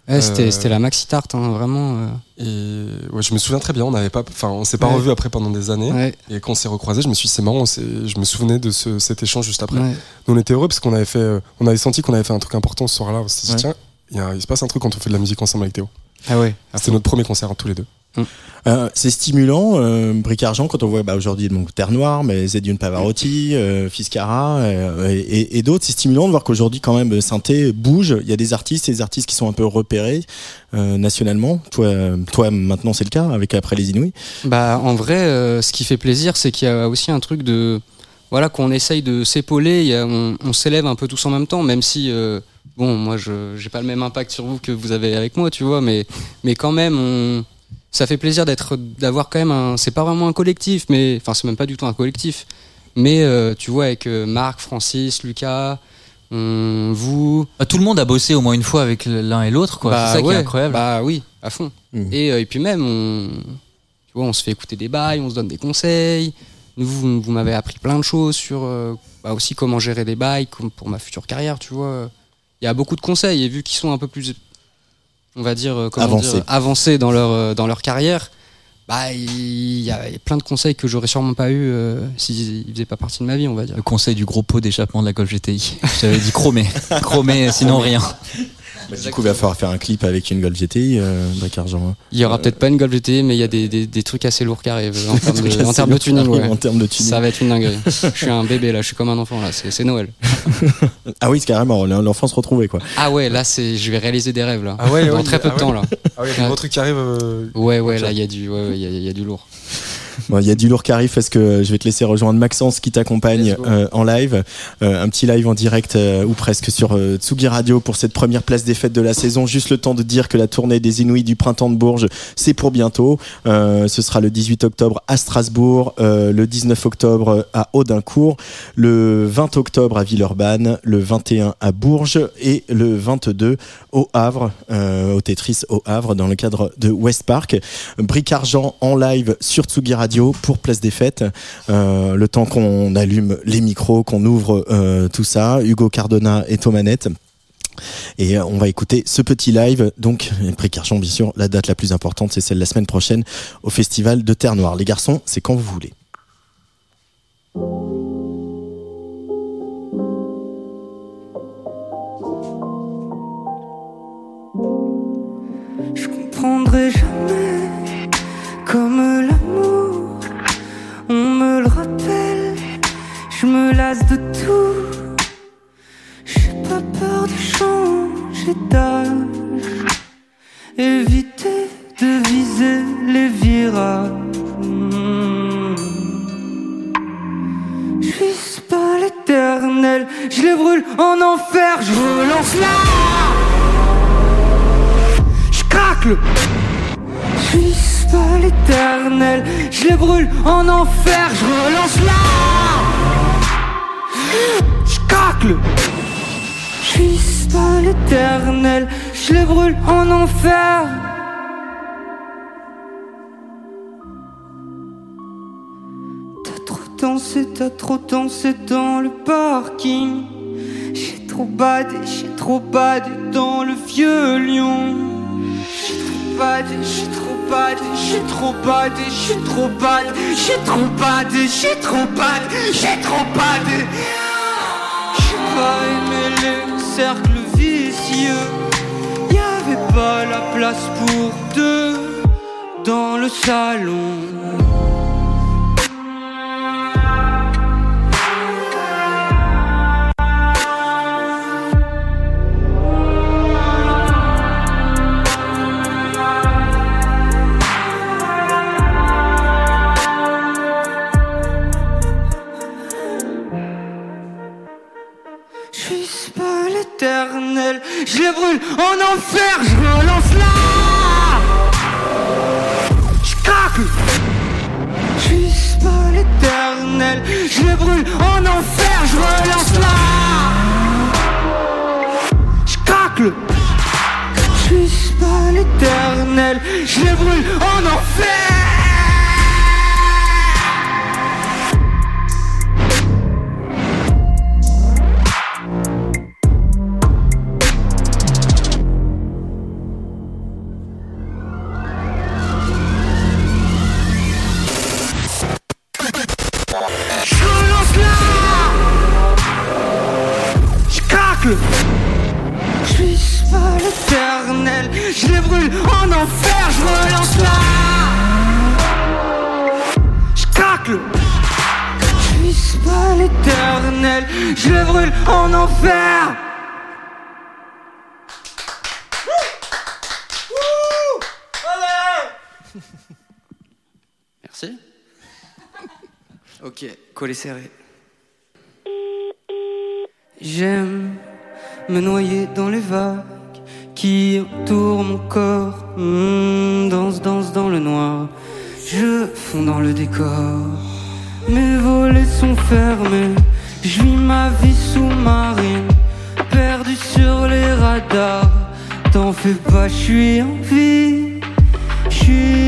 Ouais, c'était Euh, c'était la maxi tarte, hein, vraiment. euh. Et ouais, je me souviens très bien, on n'avait pas, enfin, on s'est pas revu après pendant des années. Et quand on s'est recroisés, je me suis dit, c'est marrant, je me souvenais de ce- cet échange juste après. Nous, on était heureux parce qu'on avait fait, euh, on avait senti qu'on avait fait un truc important ce soir-là. On s'est dit, tiens, il, y a- il se passe un truc quand on fait de la musique ensemble avec Théo. Ah ouais. C'était notre premier concert, tous les deux. Euh, c'est stimulant, euh, Bric Argent, quand on voit bah, aujourd'hui donc Terre Noire, mais Zediune Pavarotti, euh, Fiscara euh, et, et- et d'autres. C'est stimulant de voir qu'aujourd'hui quand même Synthé bouge. Il y a des artistes, et des artistes qui sont un peu repérés euh, nationalement. Toi, euh, toi maintenant c'est le cas avec après les Inouïs. Bah en vrai, euh, ce qui fait plaisir, c'est qu'il y a aussi un truc de voilà qu'on essaye de s'épauler, il y a- on, on s'élève un peu tous en même temps, même si euh, bon moi je j'ai pas le même impact sur vous que vous avez avec moi, tu vois, mais mais quand même on ça fait plaisir d'être d'avoir quand même un c'est pas vraiment un collectif, mais enfin c'est même pas du tout un collectif, mais euh, tu vois avec euh, Marc, Francis, Lucas, on- vous, Bah, tout le monde a bossé au moins une fois avec l'un et l'autre, quoi. Bah c'est ça qui est incroyable. Bah oui, à fond. Mhm. Et, euh, et puis même, on, tu vois, on se fait écouter des bails, on se donne des conseils. Nous, vous, vous m'avez appris plein de choses sur euh, bah, aussi comment gérer des bails comme pour ma future carrière, tu vois. Il y a beaucoup de conseils et vu qu'ils sont un peu plus, on va dire, euh, comment Avancés. dire, avancés dans leur, euh, dans leur carrière, bah, il y a plein de conseils que j'aurais sûrement pas eu euh, s'ils ne faisaient pas partie de ma vie, on va dire. Le conseil du gros pot d'échappement de la Golf GTI. J'avais dit chromé. (laughs) chromé, sinon rien. Bah, du coup, il va falloir faire un clip avec une Golf GTI, euh, Bric Argent. hein. Il y aura peut-être pas une Golf GTI, mais il y a des, des, des trucs assez lourds qui arrivent euh, (laughs) en termes de, en termes de tuning. ouais. En termes de tuning. Ça va être une dinguerie. (laughs) je suis un bébé là, je suis comme un enfant là, c'est Noël. (laughs) Ah oui, c'est carrément l'enfance retrouvée quoi. Ah ouais, là c'est, je vais réaliser des rêves là. Ah ouais, dans ouais, très peu de ah temps ouais. là. Ah oui, il y a des gros trucs qui arrivent. euh, Ouais ouais, là il y a du, ouais, ouais, il y a- il y a du lourd. Bon, Il y a du lourd qui arrive parce que je vais te laisser rejoindre Maxence qui t'accompagne euh, en live. Euh, un petit live en direct euh, ou presque sur euh, Tsugi Radio pour cette première place des fêtes de la saison. Juste le temps de dire que la tournée des Inouïs du printemps de Bourges, c'est pour bientôt. Euh, ce sera le 18 octobre à Strasbourg, euh, le 19 octobre à Audincourt, le 20 octobre à Villeurbanne, le 21 à Bourges et le 22 au Havre, euh, au Tetris au Havre dans le cadre de West Park. Bric Argent en live sur Tsugi Radio pour Place des Fêtes. Euh, le temps qu'on allume les micros, qu'on ouvre euh, tout ça. Hugo Cardona est aux manettes. Et on va écouter ce petit live. Donc, Bric Argent, bien sûr, la date la plus importante, c'est celle la semaine prochaine au Festival de Terre Noire. Les garçons, c'est quand vous voulez. Je comprendrai jamais comme l'amour. On me le rappelle, je me lasse de tout. J'ai pas peur de changer d'âge. Éviter de viser les virages. Vise pas l'éternel, je les brûle en enfer, je relance là. Je craque le Pas l'éternel Je les brûle en enfer Je relance là Je craque le Je vise pas l'éternel Je les brûle en enfer T'as trop dansé, t'as trop dansé dans le parking J'ai trop badé, j'ai trop badé dans le vieux lion bad, je suis trop bad, je trop bad, je suis trop bad, je suis trop bad, je suis trop bad, je suis trop bad. J'ai pas aimé les cercles vicieux, y avait pas la place pour deux dans le salon. je les brûle en enfer, je relance là Je craque. Pas l'éternel, je brûle en enfer, je relance là Je craque. Pas l'éternel, je brûle en enfer. Serré. J'aime me noyer dans les vagues qui entourent mon corps. Hmm, danse, danse dans le noir. Je fonds dans le décor. Mes volets sont fermés. Je ma vie sous-marine. Perdu sur les radars. T'en fais pas, je suis en vie. Je suis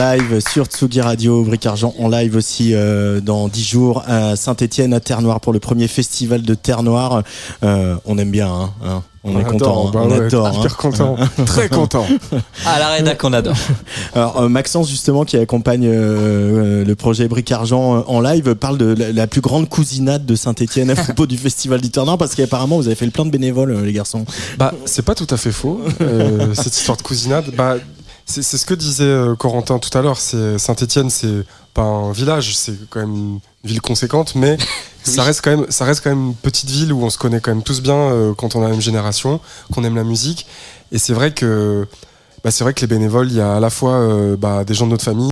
live sur Tsugi Radio, Bric Argent en live aussi euh, dans 10 jours à Saint-Etienne, à Terre-Noire pour le premier festival de Terre-Noire. Euh, on aime bien, hein, hein. on, est content, hein. bah on ouais, adore. hyper hein. content, (laughs) très content. À la rédac qu'on adore. (laughs) Alors euh, Maxence justement qui accompagne euh, le projet Bric Argent en live parle de la, la plus grande cousinade de Saint-Etienne à (laughs) propos du festival du Terre-Noire parce qu'apparemment vous avez fait le plein de bénévoles les garçons. Bah, c'est pas tout à fait faux, euh, cette histoire de cousinade. Bah, c'est ce que disait euh, Corentin tout à l'heure. C'est Saint-Étienne, c'est pas un village, c'est quand même une ville conséquente, mais (laughs) ça reste quand même, ça reste quand même une petite ville où on se connaît quand même tous bien euh, quand on a la même génération, qu'on aime la musique. Et c'est vrai que, bah, c'est vrai que les bénévoles, il y a à la fois euh, bah, des gens de notre famille,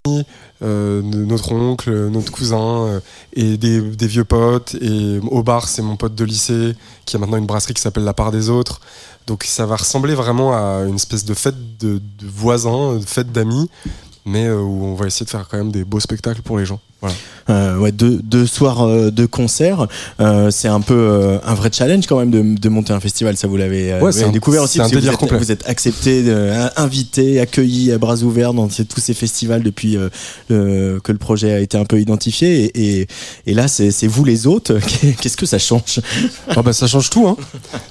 euh, notre oncle, notre cousin, euh, et des, des vieux potes. Et au bar, c'est mon pote de lycée qui a maintenant une brasserie qui s'appelle La Part des Autres. Donc ça va ressembler vraiment à une espèce de fête de, de voisins, de fête d'amis, mais euh, où on va essayer de faire quand même des beaux spectacles pour les gens. Voilà. Euh, ouais, deux, deux soirs euh, de concert, euh, c'est un peu euh, un vrai challenge quand même de, de monter un festival. Ça vous l'avez euh, Ouais, découvert aussi c'est un parce que vous êtes, complet. vous êtes accepté, euh, invité, accueilli à bras ouverts dans ces- tous ces festivals depuis euh, le- que le projet a été un peu identifié. Et, et, et là, c'est vous les autres. (laughs) Qu'est-ce que ça change? Ah bah ça change tout. Hein.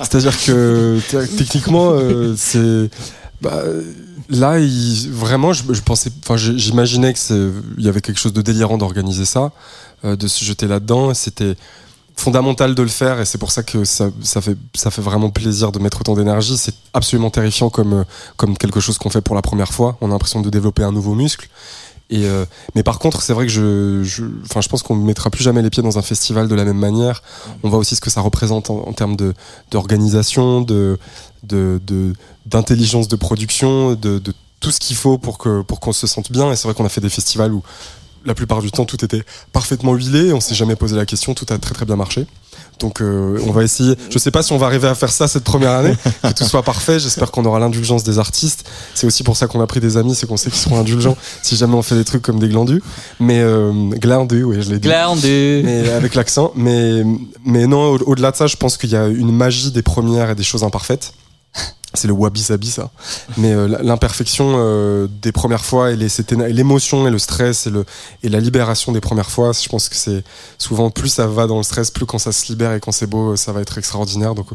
C'est-à-dire que techniquement, euh, c'est bah, là vraiment, je, pensais, enfin j'imaginais que c'est- il y avait quelque chose de délirant d'organiser ça, euh, de se jeter là-dedans. C'était fondamental de le faire et c'est pour ça que ça, ça fait ça fait vraiment plaisir de mettre autant d'énergie. C'est absolument terrifiant comme euh, comme quelque chose qu'on fait pour la première fois. On a l'impression de développer un nouveau muscle. Et euh, mais par contre, c'est vrai que je, enfin, je pense qu'on ne mettra plus jamais les pieds dans un festival de la même manière. On voit aussi ce que ça représente en, termes de d'organisation, de de de- d'intelligence de, production, de, de tout ce qu'il faut pour que pour qu'on se sente bien. Et c'est vrai qu'on a fait des festivals où la plupart du temps tout était parfaitement huilé. On s'est jamais posé la question. Tout a très très bien marché. Donc euh, on va essayer. Je sais pas si on va arriver à faire ça cette première année, (laughs) que tout soit parfait. J'espère qu'on aura l'indulgence des artistes. C'est aussi pour ça qu'on a pris des amis, c'est qu'on sait qu'ils seront indulgents (laughs) si jamais on fait des trucs comme des glandus. Mais euh, glandus, oui, je l'ai dit. Glandu. Mais avec l'accent. Mais mais non, au- au-delà de ça, je pense qu'il y a une magie des premières et des choses imparfaites. C'est le wabi-sabi, ça. Mais euh, l'imperfection euh, des premières fois et l'émotion et le stress et, le, et la libération des premières fois, je pense que c'est souvent plus ça va dans le stress, plus quand ça se libère et quand c'est beau, ça va être extraordinaire. Donc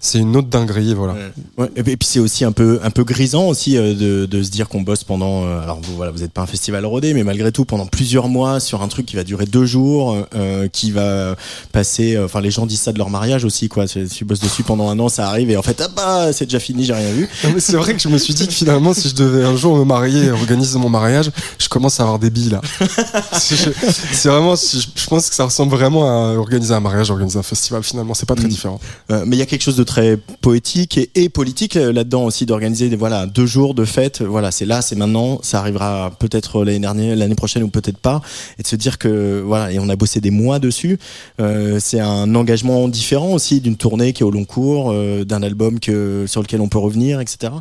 c'est une autre dinguerie, voilà. Ouais, et puis et puis c'est aussi un peu un peu grisant aussi euh, de, de se dire qu'on bosse pendant euh, alors vous voilà vous êtes pas un festival rodé mais malgré tout pendant plusieurs mois sur un truc qui va durer deux jours euh, qui va passer euh, enfin les gens disent ça de leur mariage aussi quoi C'est- tu bosses dessus pendant un an ça arrive et en fait ah bah c'est déjà fini j'ai rien vu c'est vrai que je me suis dit que finalement, si je devais un jour me marier et organiser mon mariage, je commence à avoir des billes là. (laughs) C'est vraiment, je je pense que ça ressemble vraiment à organiser un mariage, organiser un festival. Finalement, c'est pas très Mm. différent. Euh, mais il y a quelque chose de très poétique et, politique euh, là-dedans aussi d'organiser voilà deux jours de fête. Voilà c'est là c'est maintenant. Ça arrivera peut-être l'année dernière l'année prochaine ou peut-être pas. Et de se dire que voilà et on a bossé des mois dessus euh, c'est un engagement différent aussi d'une tournée qui est au long cours euh, d'un album que sur lequel on peut revenir etc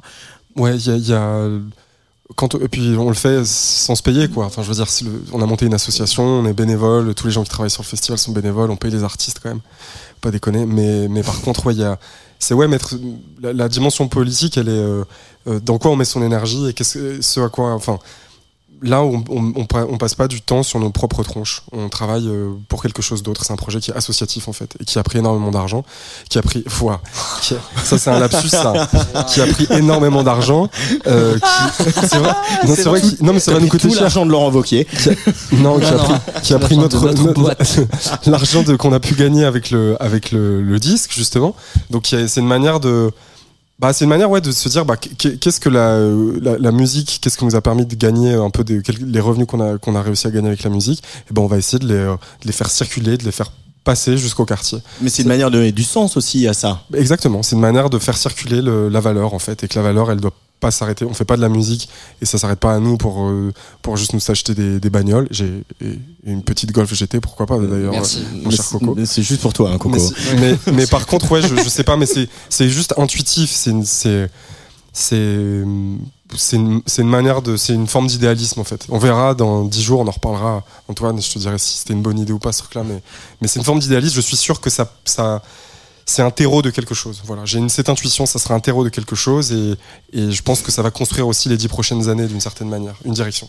Ouais, il y a, quand et puis on le fait sans se payer quoi. Enfin, je veux dire, on a monté une association, on est bénévole, tous les gens qui travaillent sur le festival sont bénévoles, on paye les artistes quand même, pas déconner. Mais mais par contre, ouais, il y a, c'est ouais mettre la, dimension politique, elle est euh, euh, dans quoi on met son énergie et qu'est-ce que- ce à quoi, enfin. Là, on, on, on, on passe pas du temps sur nos propres tronches. On travaille euh, pour quelque chose d'autre. C'est un projet qui est associatif en fait et qui a pris énormément d'argent, qui a pris, qui a- ça c'est un lapsus ça, (laughs) qui a pris énormément d'argent. euh, qui- c'est vrai, non, c'est vrai, qu'il- non mais ça va nous coûter tout cher. l'argent de Laurent Wauquiez Non, qui a Non, pris, non, qui a pris l'argent notre, de notre notre- (laughs) l'argent de qu'on a pu gagner avec le avec le, le disque justement. Donc il y a- c'est une manière de bah, c'est une manière ouais de se dire bah qu'est- qu'est-ce que la, la, la musique qu'est-ce qui nous a permis de gagner un peu des les revenus qu'on a qu'on a réussi à gagner avec la musique? Et ben on va essayer de les, de les faire circuler de les faire passer jusqu'au quartier. Mais c'est une manière de donner du sens aussi à ça. Exactement. C'est une manière de faire circuler le- la valeur en fait et que la valeur elle doit pas s'arrêter on fait pas de la musique et ça s'arrête pas à nous pour euh, pour juste nous acheter des, des bagnoles j'ai une petite Golf GT pourquoi pas d'ailleurs Merci. euh, mon cher c'est- Coco c'est juste pour toi hein, Coco mais, mais, mais par contre, ouais, je, je sais pas, mais c'est, c'est juste intuitif. C'est une, c'est, c'est, c'est une, une manière de, c'est une forme d'idéalisme en fait. On verra dans dix jours, on en reparlera. Antoine, je te dirai si c'était une bonne idée ou pas ce truc-là, mais, mais c'est une forme d'idéalisme. Je suis sûr que ça, ça, c'est un terreau de quelque chose. Voilà, j'ai cette intuition, ça sera un terreau de quelque chose, et, et je pense que ça va construire aussi les dix prochaines années d'une certaine manière, une direction.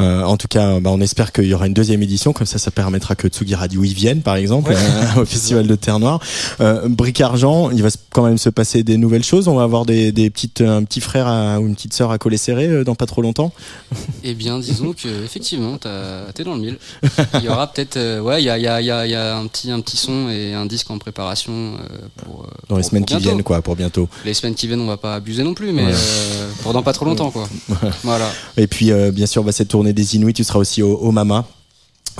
Euh, en tout cas, euh, bah, on espère qu'il y aura une deuxième édition, comme ça, ça permettra que Tsugi Radio y vienne, par exemple, (laughs) euh, au Festival de Terre Noire. Euh, Bric Argent, il va quand même se passer des nouvelles choses. On va avoir un petit frère ou une petite sœur à coller serré dans pas trop longtemps. (laughs) Eh bien, disons que effectivement, t'es dans le mille. Il y aura peut-être, ouais, il y a, un petit, un petit son et un disque en préparation pour dans les semaines qui viennent, quoi, pour bientôt. Les semaines qui viennent, on va pas abuser non plus, mais ouais. pour dans pas trop longtemps, quoi. (laughs) voilà. Et puis, bien sûr, bah, cette tournée des Inuits, tu seras aussi au, Mama.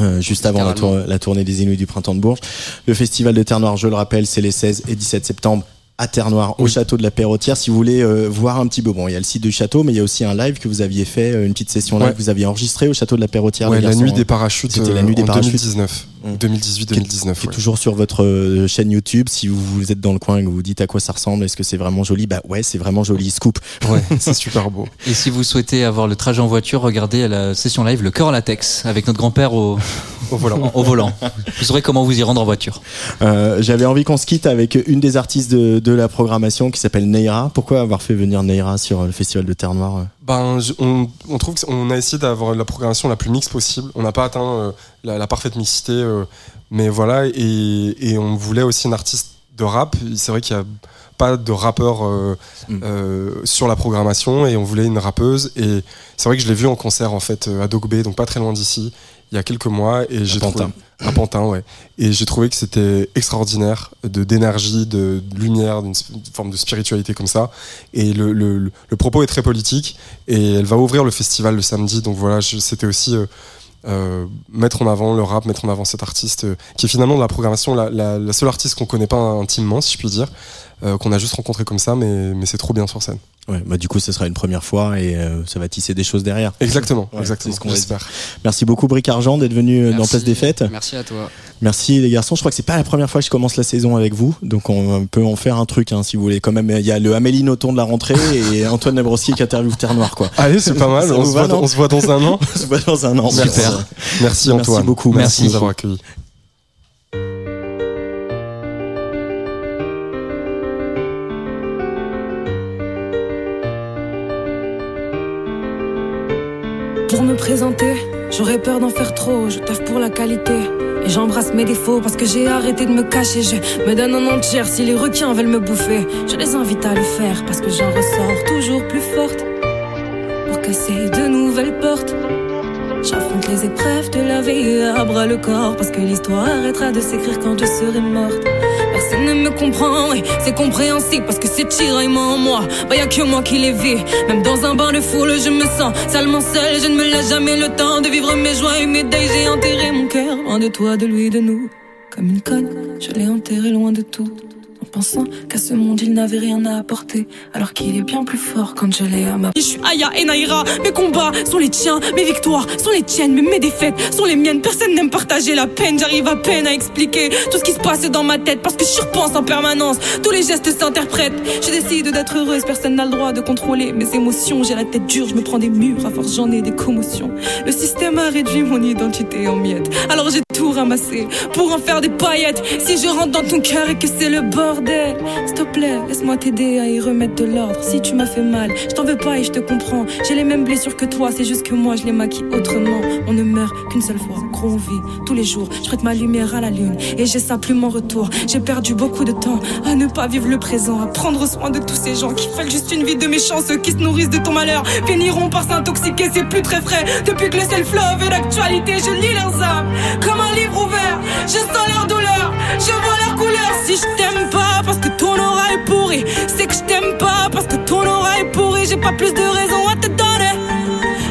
Euh, juste avant la, tournée des Inuits du printemps de Bourges. Le festival de Terre Noire, je le rappelle, c'est les 16 et 17 septembre à Terre Noire, au château de la Perrotière. Si vous voulez euh, voir un petit peu, bon, il y a le site du château, mais il y a aussi un live que vous aviez fait, euh, une petite session live que vous aviez enregistré au château de la Perrotière. Ouais, la nuit des parachutes. C'était la nuit des parachutes. 2019. Mm. 2018-2019. Toujours sur votre euh, chaîne YouTube. Si vous, vous êtes dans le coin et que vous vous dites à quoi ça ressemble, est-ce que c'est vraiment joli? Bah ouais, c'est vraiment joli. Scoop. Ouais, (laughs) c'est super beau. Et si vous souhaitez avoir le trajet en voiture, regardez à la session live le corps latex avec notre grand-père (laughs) au, volant. Vous saurez comment vous y rendre en voiture. Euh, j'avais envie qu'on se quitte avec une des artistes de la programmation qui s'appelle Neira. Pourquoi avoir fait venir Neira sur le festival de Terre Noire euh ben, on, trouve a essayé d'avoir la programmation la plus mixte possible. On n'a pas atteint euh, la, parfaite mixité, euh, mais voilà. Et, on voulait aussi un artiste de rap. C'est vrai qu'il n'y a pas de rappeur euh, mm. sur la programmation, et on voulait une rappeuse. Et c'est vrai que je l'ai vu en concert en fait à Dogbe, donc pas très loin d'ici il y a quelques mois et j'ai trouvé un Pantin, ouais. Et j'ai trouvé que c'était extraordinaire de d'énergie, de, lumière, d'une forme de spiritualité comme ça. Et le, le, le, propos est très politique et elle va ouvrir le festival le samedi. Donc voilà, c'était aussi euh, euh, mettre en avant le rap, mettre en avant cet artiste euh, qui est finalement de la programmation la, la seule artiste qu'on connaît pas intimement, si je puis dire, qu'on a juste rencontré comme ça, mais, mais c'est trop bien sur scène. Ouais, bah du coup, ce sera une première fois et euh, ça va tisser des choses derrière. Exactement, ouais, exactement. Ce qu'on espère. Merci beaucoup, Bric Argent, d'être venu euh, dans Place des Fêtes. Merci à toi. Merci les garçons. Je crois que c'est pas la première fois que je commence la saison avec vous, donc on peut en faire un truc hein, si vous voulez. Quand même, il y a le Amélie Nothomb de la rentrée et (laughs) Antoine Labrossi qui interviewe Terre Noire, quoi. Allez, c'est pas mal. on, se voit, dans un an. (laughs) on se voit dans un an. Super. Merci, Antoine. Merci beaucoup. Merci, merci de nous avoir accueillis. me présenter. J'aurais peur d'en faire trop, je taffe pour la qualité. Et j'embrasse mes défauts parce que j'ai arrêté de me cacher. Je me donne en entière si les requins veulent me bouffer. Je les invite à le faire parce que j'en ressors toujours plus forte. Pour casser de nouvelles portes. J'affronte les épreuves de la vie à bras le corps parce que l'histoire arrêtera de s'écrire quand je serai morte. Personne ne me comprend, et c'est compréhensible parce que c'est tiraillement en moi. Bah y'a que moi qui les vis. Même dans un bain de foule, je me sens salement seule. Je ne me laisse jamais le temps de vivre mes joies et mes deuils. J'ai enterré mon cœur loin de toi, de lui, de nous. Comme une conne, je l'ai enterré loin de tout pensant qu'à ce monde il n'avait rien à apporter, alors qu'il est bien plus fort quand je l'ai à ma. Je suis Aya et Naira, mes combats sont les tiens, mes victoires sont les tiennes, mais mes défaites sont les miennes. Personne n'aime partager la peine, j'arrive à peine à expliquer tout ce qui se passe dans ma tête parce que je repense en permanence. Tous les gestes s'interprètent, je décide d'être heureuse, personne n'a le droit de contrôler mes émotions. J'ai la tête dure, je me prends des murs à force j'en ai des commotions. Le système a réduit mon identité en miettes, alors j'ai tout ramasser pour en faire des paillettes. Si je rentre dans ton cœur et que c'est le bordel, s'il te plaît, laisse-moi t'aider à y remettre de l'ordre. Si tu m'as fait mal, je t'en veux pas et je te comprends. J'ai les mêmes blessures que toi, c'est juste que moi je les maquille autrement. On ne meurt qu'une seule fois, gros on tous les jours. Je prête ma lumière à la lune et j'ai ça plus mon retour. J'ai perdu beaucoup de temps à ne pas vivre le présent, à prendre soin de tous ces gens qui veulent juste une vie de méchants, qui se nourrissent de ton malheur finiront par s'intoxiquer, c'est plus très frais. Depuis que le self-love est l'actualité, je lis leurs âmes. Je sens leur douleur, je vois leur couleur. Si je t'aime pas parce que ton aura est pourri, c'est que je t'aime pas parce que ton aura est pourri. J'ai pas plus de raison à te donner.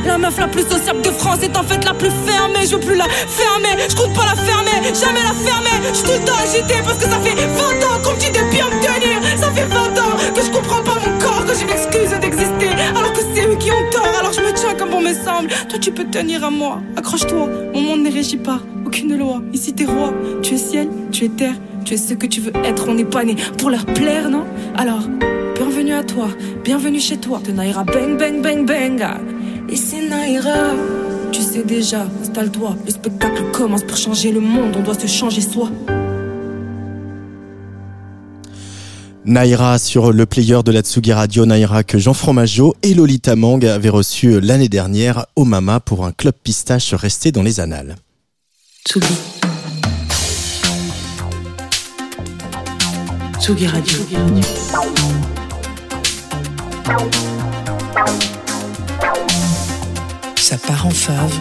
La meuf la plus sociable de France est en fait la plus fermée. Je veux plus la fermer, je compte pas la fermer, jamais la fermer. Je tout le agité parce que ça fait 20 ans qu'on me dit de bien me tenir. Ça fait 20 ans que je comprends pas mon corps, que j'ai une excuse alors que c'est eux qui ont tort. Alors je me tiens comme bon me semble. Toi tu peux tenir à moi. Accroche-toi. Mon monde n'est régit pas, aucune loi. Ici t'es roi. Tu es ciel. Tu es terre. Tu es ce que tu veux être. On n'est pas né pour leur plaire, non? Alors bienvenue à toi. Bienvenue chez toi. De Naira bang bang bang bang. Ici Naira. Tu sais déjà, installe-toi. Le spectacle commence pour changer le monde. On doit se changer soi. Naira sur le player de la Tsugi Radio, Naira que Jean Fromageau et Lolita Mang avaient reçu l'année dernière au Mama pour un club pistache resté dans les annales. Tsugi. Tsugi Radio. Ça part en fave.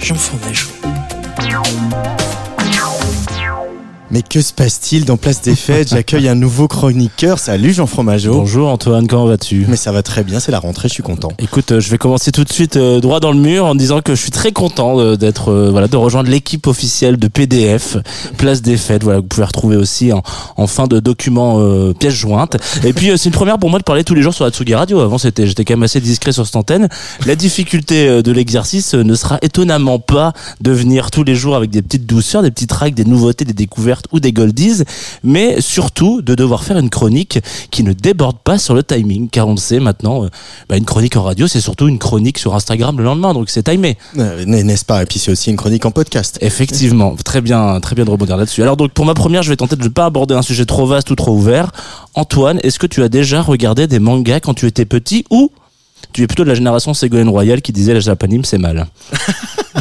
Jean Fromageau. Mais que se passe-t-il dans Place des Fêtes? J'accueille un nouveau chroniqueur. Salut Jean Fromageau. Bonjour Antoine, comment vas-tu? Mais ça va très bien, c'est la rentrée, je suis content. Écoute, euh, je vais commencer tout de suite euh, droit dans le mur en disant que je suis très content euh, d'être euh, voilà de rejoindre l'équipe officielle de PDF Place des Fêtes. Voilà, que vous pouvez retrouver aussi en, en fin de document euh, pièce jointe. Et puis euh, c'est une première pour moi de parler tous les jours sur la Tsugi Radio. Avant c'était j'étais quand même assez discret sur cette antenne. La difficulté de l'exercice ne sera étonnamment pas de venir tous les jours avec des petites douceurs, des petits tracks, des nouveautés, des découvertes ou des goldies, mais surtout de devoir faire une chronique qui ne déborde pas sur le timing, car on le sait maintenant, euh, bah, une chronique en radio, c'est surtout une chronique sur Instagram le lendemain, donc c'est timé. Euh, N'est-ce pas? Et puis c'est aussi une chronique en podcast. Effectivement, très bien, très bien de rebondir là-dessus. Alors donc pour ma première, je vais tenter de ne pas aborder un sujet trop vaste ou trop ouvert. Antoine, est-ce que tu as déjà regardé des mangas quand tu étais petit ou tu es plutôt de la génération Ségolène Royal qui disait la japanime c'est mal? (laughs)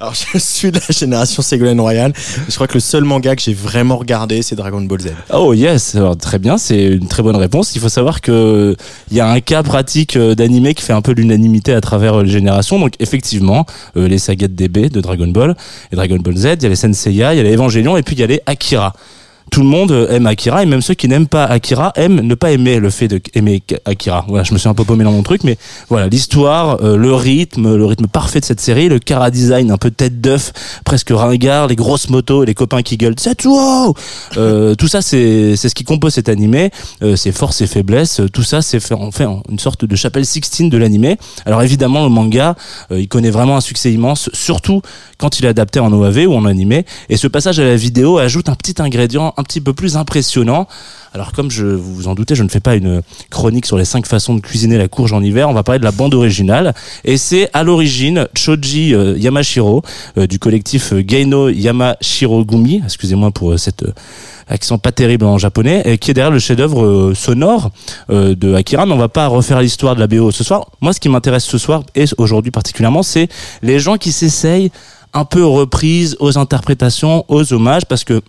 Alors je suis de la génération Ségolène Royal. Je crois que le seul manga que j'ai vraiment regardé, c'est Dragon Ball Z. Oh yes, alors, très bien, c'est une très bonne réponse. Il faut savoir que il y a un cas pratique euh, d'animé qui fait un peu l'unanimité à travers euh, les générations. Donc effectivement, euh, les sagas DB de Dragon Ball et Dragon Ball Z, il y a les Senseiya, il y a les Evangelion et puis il y a les Akira. Tout le monde euh, aime Akira et même ceux qui n'aiment pas Akira aiment ne pas aimer le fait de aimer Akira. Voilà, je me suis un peu paumé dans mon truc, mais voilà, l'histoire, euh, le rythme, le rythme parfait de cette série, le cara design un peu tête d'œuf, presque ringard, les grosses motos, les copains qui gueulent Setsuo euh, Tout ça, c'est c'est ce qui compose cet animé, euh, ses forces et faiblesses, euh, tout ça, c'est fait en fait une sorte de chapelle Sixtine de l'animé. Alors évidemment, le manga, il connaît vraiment un succès immense, surtout quand il est adapté en OAV ou en animé. Et ce passage à la vidéo ajoute un petit ingrédient un petit peu plus impressionnant. Alors comme je vous en doutez, je ne fais pas une chronique sur les cinq façons de cuisiner la courge en hiver. On va parler de la bande originale. Et c'est à l'origine Choji euh, Yamashiro euh, du collectif euh, Geino Yamashirogumi. Excusez-moi pour euh, accent pas terrible en japonais, et qui est derrière le chef-d'œuvre sonore de Akira. Mais on va pas refaire l'histoire de la BO ce soir. Moi, ce qui m'intéresse ce soir et aujourd'hui particulièrement, c'est les gens qui s'essayent un peu aux reprises, aux interprétations, aux hommages, parce que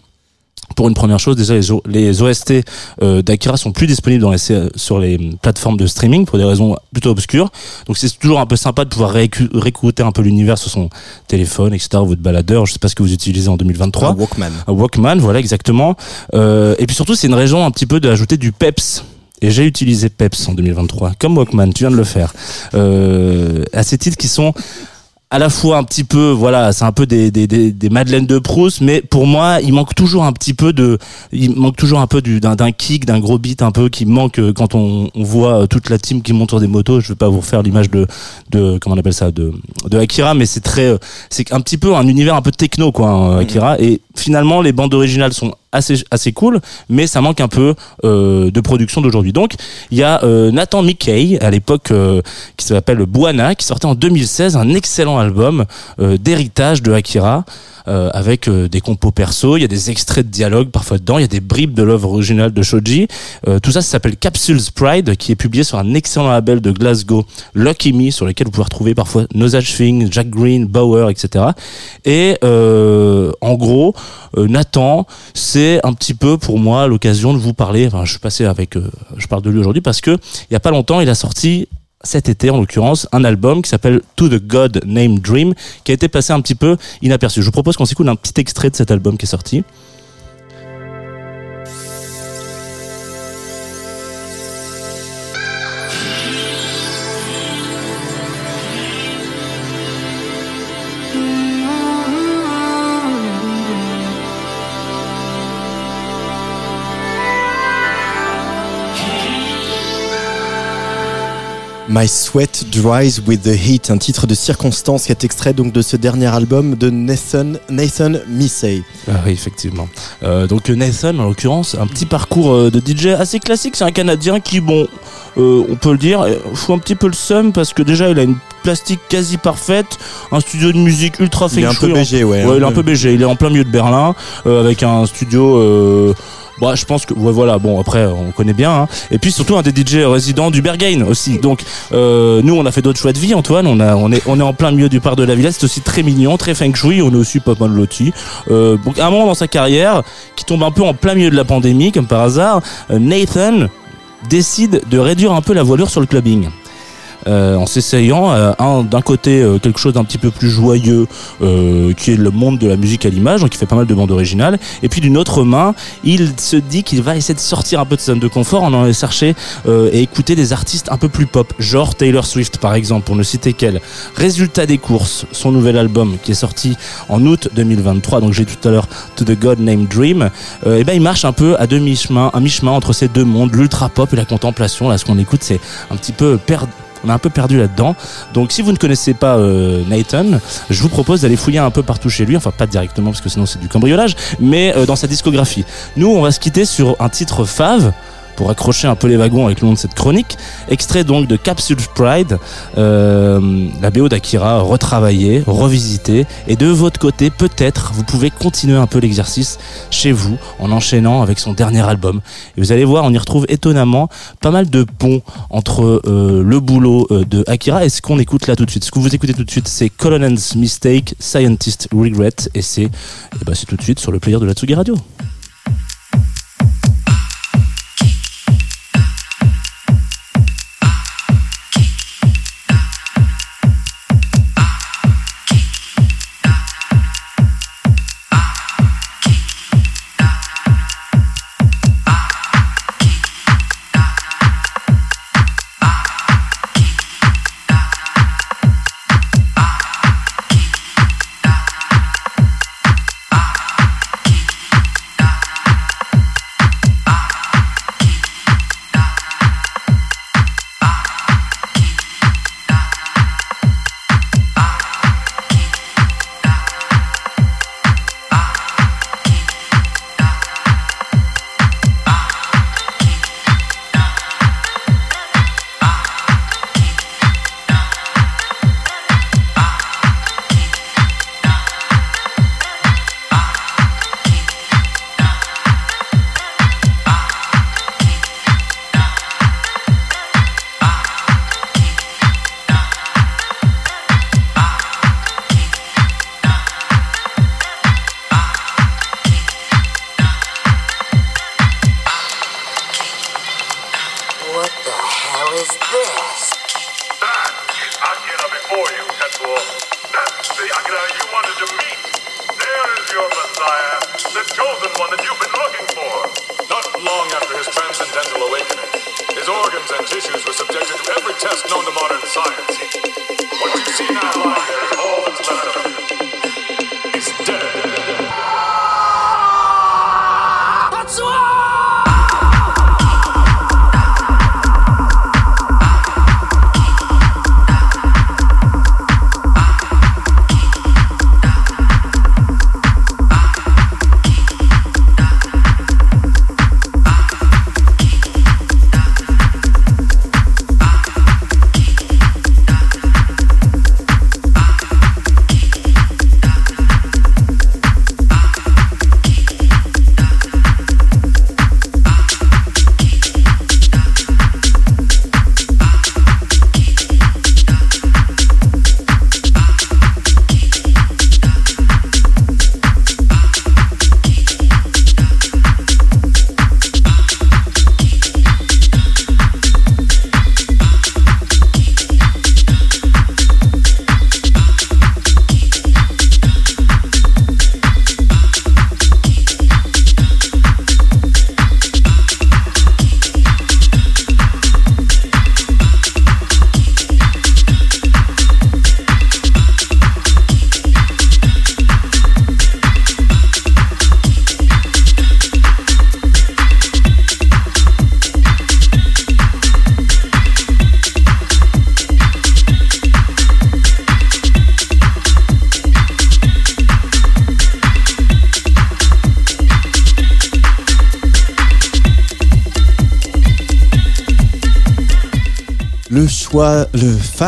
pour une première chose, déjà les, O- les OST euh, d'Akira sont plus disponibles dans les, sur les plateformes de streaming pour des raisons plutôt obscures. Donc c'est toujours un peu sympa de pouvoir réécouter un peu l'univers sur son téléphone, etc. ou Votre baladeur, je sais pas ce que vous utilisez en 2023. Un Walkman. Un Walkman, voilà exactement. Euh, et puis surtout, c'est une raison un petit peu d'ajouter du peps. Et j'ai utilisé Peps en 2023, comme Walkman, tu viens de le faire. Euh, à ces titres qui sont à la fois un petit peu, voilà, c'est un peu des, des, des, Madeleines de Proust, mais pour moi, il manque toujours un petit peu de, il manque toujours un peu du, d'un, kick, d'un gros beat un peu qui manque euh, quand on, on voit euh, toute la team qui monte sur des motos. Je vais pas vous refaire l'image de, de, comment on appelle ça, de, de Akira, mais c'est très, euh, c'est un petit peu un univers un peu techno, quoi, hein, Akira. Et finalement, les bandes originales sont assez assez cool mais ça manque un peu euh, de production d'aujourd'hui donc il y a euh, Nathan Mickey à l'époque euh, qui s'appelle Buana qui sortait en 2016 un excellent album euh, d'héritage de Akira euh, avec euh, des compos perso, il y a des extraits de dialogue parfois dedans, il y a des bribes de l'œuvre originale de Shoji. Tout ça, ça s'appelle Capsules Pride, qui est publié sur un excellent label de Glasgow, Lucky Me, sur lequel vous pouvez retrouver parfois Nosage Thing, Jack Green, Bauer, etc. Et en gros, euh, Nathan, c'est un petit peu pour moi l'occasion de vous parler. Enfin, je suis passé avec, euh, je parle de lui aujourd'hui parce que il y a pas longtemps, il a sorti cet été en l'occurrence un album qui s'appelle To the God Named Dream qui a été passé un petit peu inaperçu. Je vous propose qu'on s'écoute un petit extrait de cet album qui est sorti. My Sweat Dries with the Heat, un titre de circonstance qui est extrait donc de ce dernier album de Nathan, Nathan Missey. Ah oui, effectivement. Euh, donc Nathan, en l'occurrence, un petit parcours euh, de DJ assez classique. C'est un Canadien qui, bon, euh, on peut le dire, fout un petit peu le seum parce que déjà il a une plastique quasi parfaite, un studio de musique ultra feng Il est un peu BG, ouais. Ouais, il est un peu BG. Il est en plein milieu de Berlin, euh, avec un studio. Bah, je pense que ouais, voilà. Bon, après, on connaît bien. hein. Et puis surtout un des DJ résidents du Berghain aussi. Donc, euh, nous, on a fait d'autres choix de vie, Antoine. On est, en plein milieu du parc de la Villette. C'est aussi très mignon, très feng shui. On est aussi pas mal lotis. Euh, donc, à un moment dans sa carrière, qui tombe un peu en plein milieu de la pandémie, comme par hasard, euh, Nathan décide de réduire un peu la voilure sur le clubbing. Euh, en s'essayant euh, un d'un côté euh, quelque chose d'un petit peu plus joyeux qui est le monde de la musique à l'image donc il fait pas mal de bandes originales et puis d'une autre main il se dit qu'il va essayer de sortir un peu de sa zone de confort en allant chercher et écouter des artistes un peu plus pop genre Taylor Swift par exemple pour ne citer qu'elle. Résultat des courses son nouvel album qui est sorti en août 2023 donc j'ai tout à l'heure To the God Named Dream et ben il marche un peu à demi chemin à mi chemin entre ces deux mondes l'ultra pop et la contemplation. Là ce qu'on écoute c'est un petit peu perdu on est un peu perdu là-dedans. Donc si vous ne connaissez pas euh, Nathan, je vous propose d'aller fouiller un peu partout chez lui, enfin pas directement parce que sinon c'est du cambriolage, mais euh, dans sa discographie. Nous, on va se quitter sur un titre fave pour accrocher un peu les wagons avec le nom de cette chronique. Extrait donc de Capsule Pride, euh, la BO d'Akira retravaillée, revisitée. Et de votre côté, peut-être, vous pouvez continuer un peu l'exercice chez vous en enchaînant avec son dernier album. Et vous allez voir, on y retrouve étonnamment pas mal de ponts entre euh, le boulot euh, de Akira et ce qu'on écoute là tout de suite. Ce que vous écoutez tout de suite, c'est Colonel's Mistake, Scientist Regret. Et c'est eh ben, c'est tout de suite sur le player de la Tsugi Radio.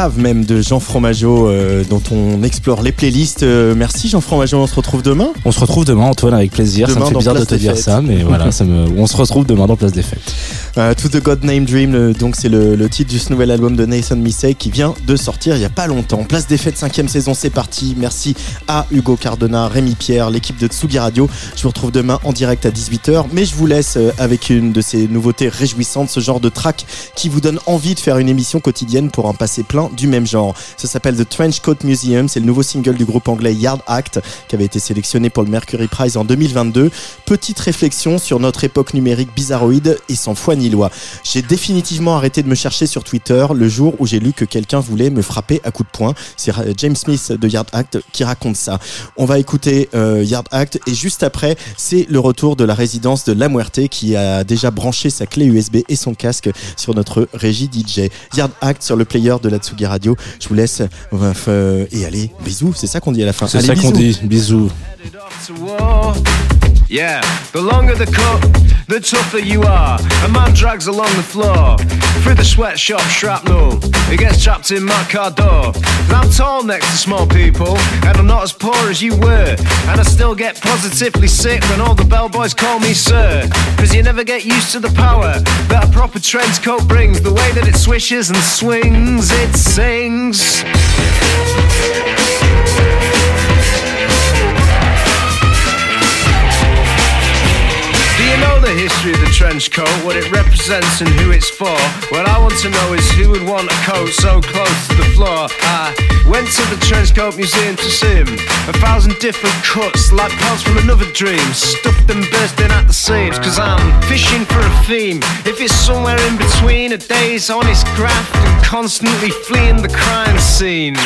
Même de Jean Fromageau, euh, dont on explore les playlists. Euh, merci Jean Fromageau, on se retrouve demain. On se retrouve demain, Antoine, avec plaisir. Demain ça me fait bizarre de te dire Fêtes. ça, mais voilà, ça me... on se retrouve demain dans Place des Fêtes. Euh, to the God Name Dream, donc c'est le, titre du nouvel album de Nathan Missey qui vient de sortir il y a pas longtemps. Place des fêtes, cinquième saison, c'est parti. Merci à Hugo Cardona, Rémi Pierre, l'équipe de Tsugi Radio. Je vous retrouve demain en direct à 18h, mais je vous laisse euh, avec une de ces nouveautés réjouissantes, ce genre de track qui vous donne envie de faire une émission quotidienne pour un passé plein du même genre. Ça s'appelle The Trench Coat Museum, c'est le nouveau single du groupe anglais Yard Act qui avait été sélectionné pour le Mercury Prize en 2022. Petite réflexion sur notre époque numérique bizarroïde et sans foi J'ai définitivement arrêté de me chercher sur Twitter le jour où j'ai lu que quelqu'un voulait me frapper à coups de poing. C'est James Smith de Yard Act qui raconte ça. On va écouter euh, Yard Act et juste après, c'est le retour de la résidence de La Muerte qui a déjà branché sa clé USB et son casque sur notre régie DJ. Yard Act sur le player de la Tsugi Radio. Je vous laisse euh, et allez, bisous, c'est ça qu'on dit à la fin. C'est ça qu'on bisous. dit. Bisous. Yeah, the longer the cut, the tougher you are. A man drags along the floor through the sweatshop shrapnel. He gets trapped in my car door. And I'm tall next to small people, and I'm not as poor as you were. And I still get positively sick when all the bellboys call me sir. Cause you never get used to the power that a proper trench coat brings. The way that it swishes and swings, it sings. The history of the trench coat, what it represents and who it's for? What I want to know is who would want a coat so close to the floor. I went to the trench coat museum to see 'em. A thousand different cuts, like parts from another dream, stuffed and bursting at the seams. Cause I'm fishing for a theme. If it's somewhere in between a day's honest graft and constantly fleeing the crime scene.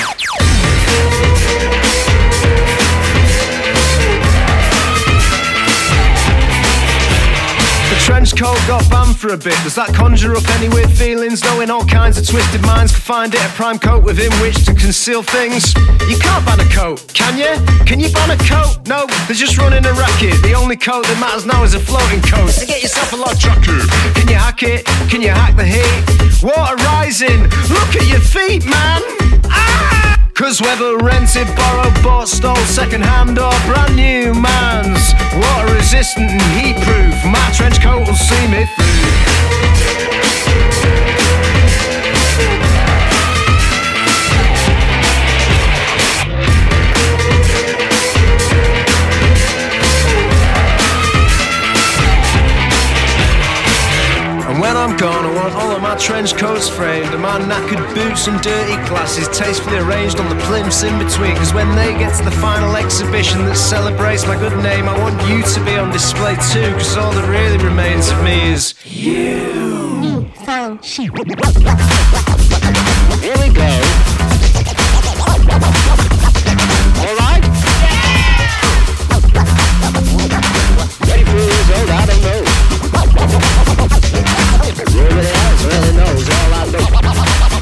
Trench coat got banned for a bit. Does that conjure up any weird feelings? Knowing all kinds of twisted minds could find it a prime coat within which to conceal things. You can't ban a coat, can you? Can you ban a coat? No, they're just running a racket. The only coat that matters now is a floating coat. So get yourself a log jacket. Can you hack it? Can you hack the heat? Water rising. Look at your feet, man. Ah! Cause whether rented, borrowed, bought, stole, second hand or brand new man's. Water resistant and heat proof, my trench coat will see me through. And when was framed. A man knackered boots and dirty glasses, tastefully arranged on the plimps in between. Cause when they get to the final exhibition that celebrates my good name, I want you to be on display too. Cause all that really remains of me is you. Here we go. All right. Yeah. Ready, fools, all right, I know. Nobody else really knows all I know.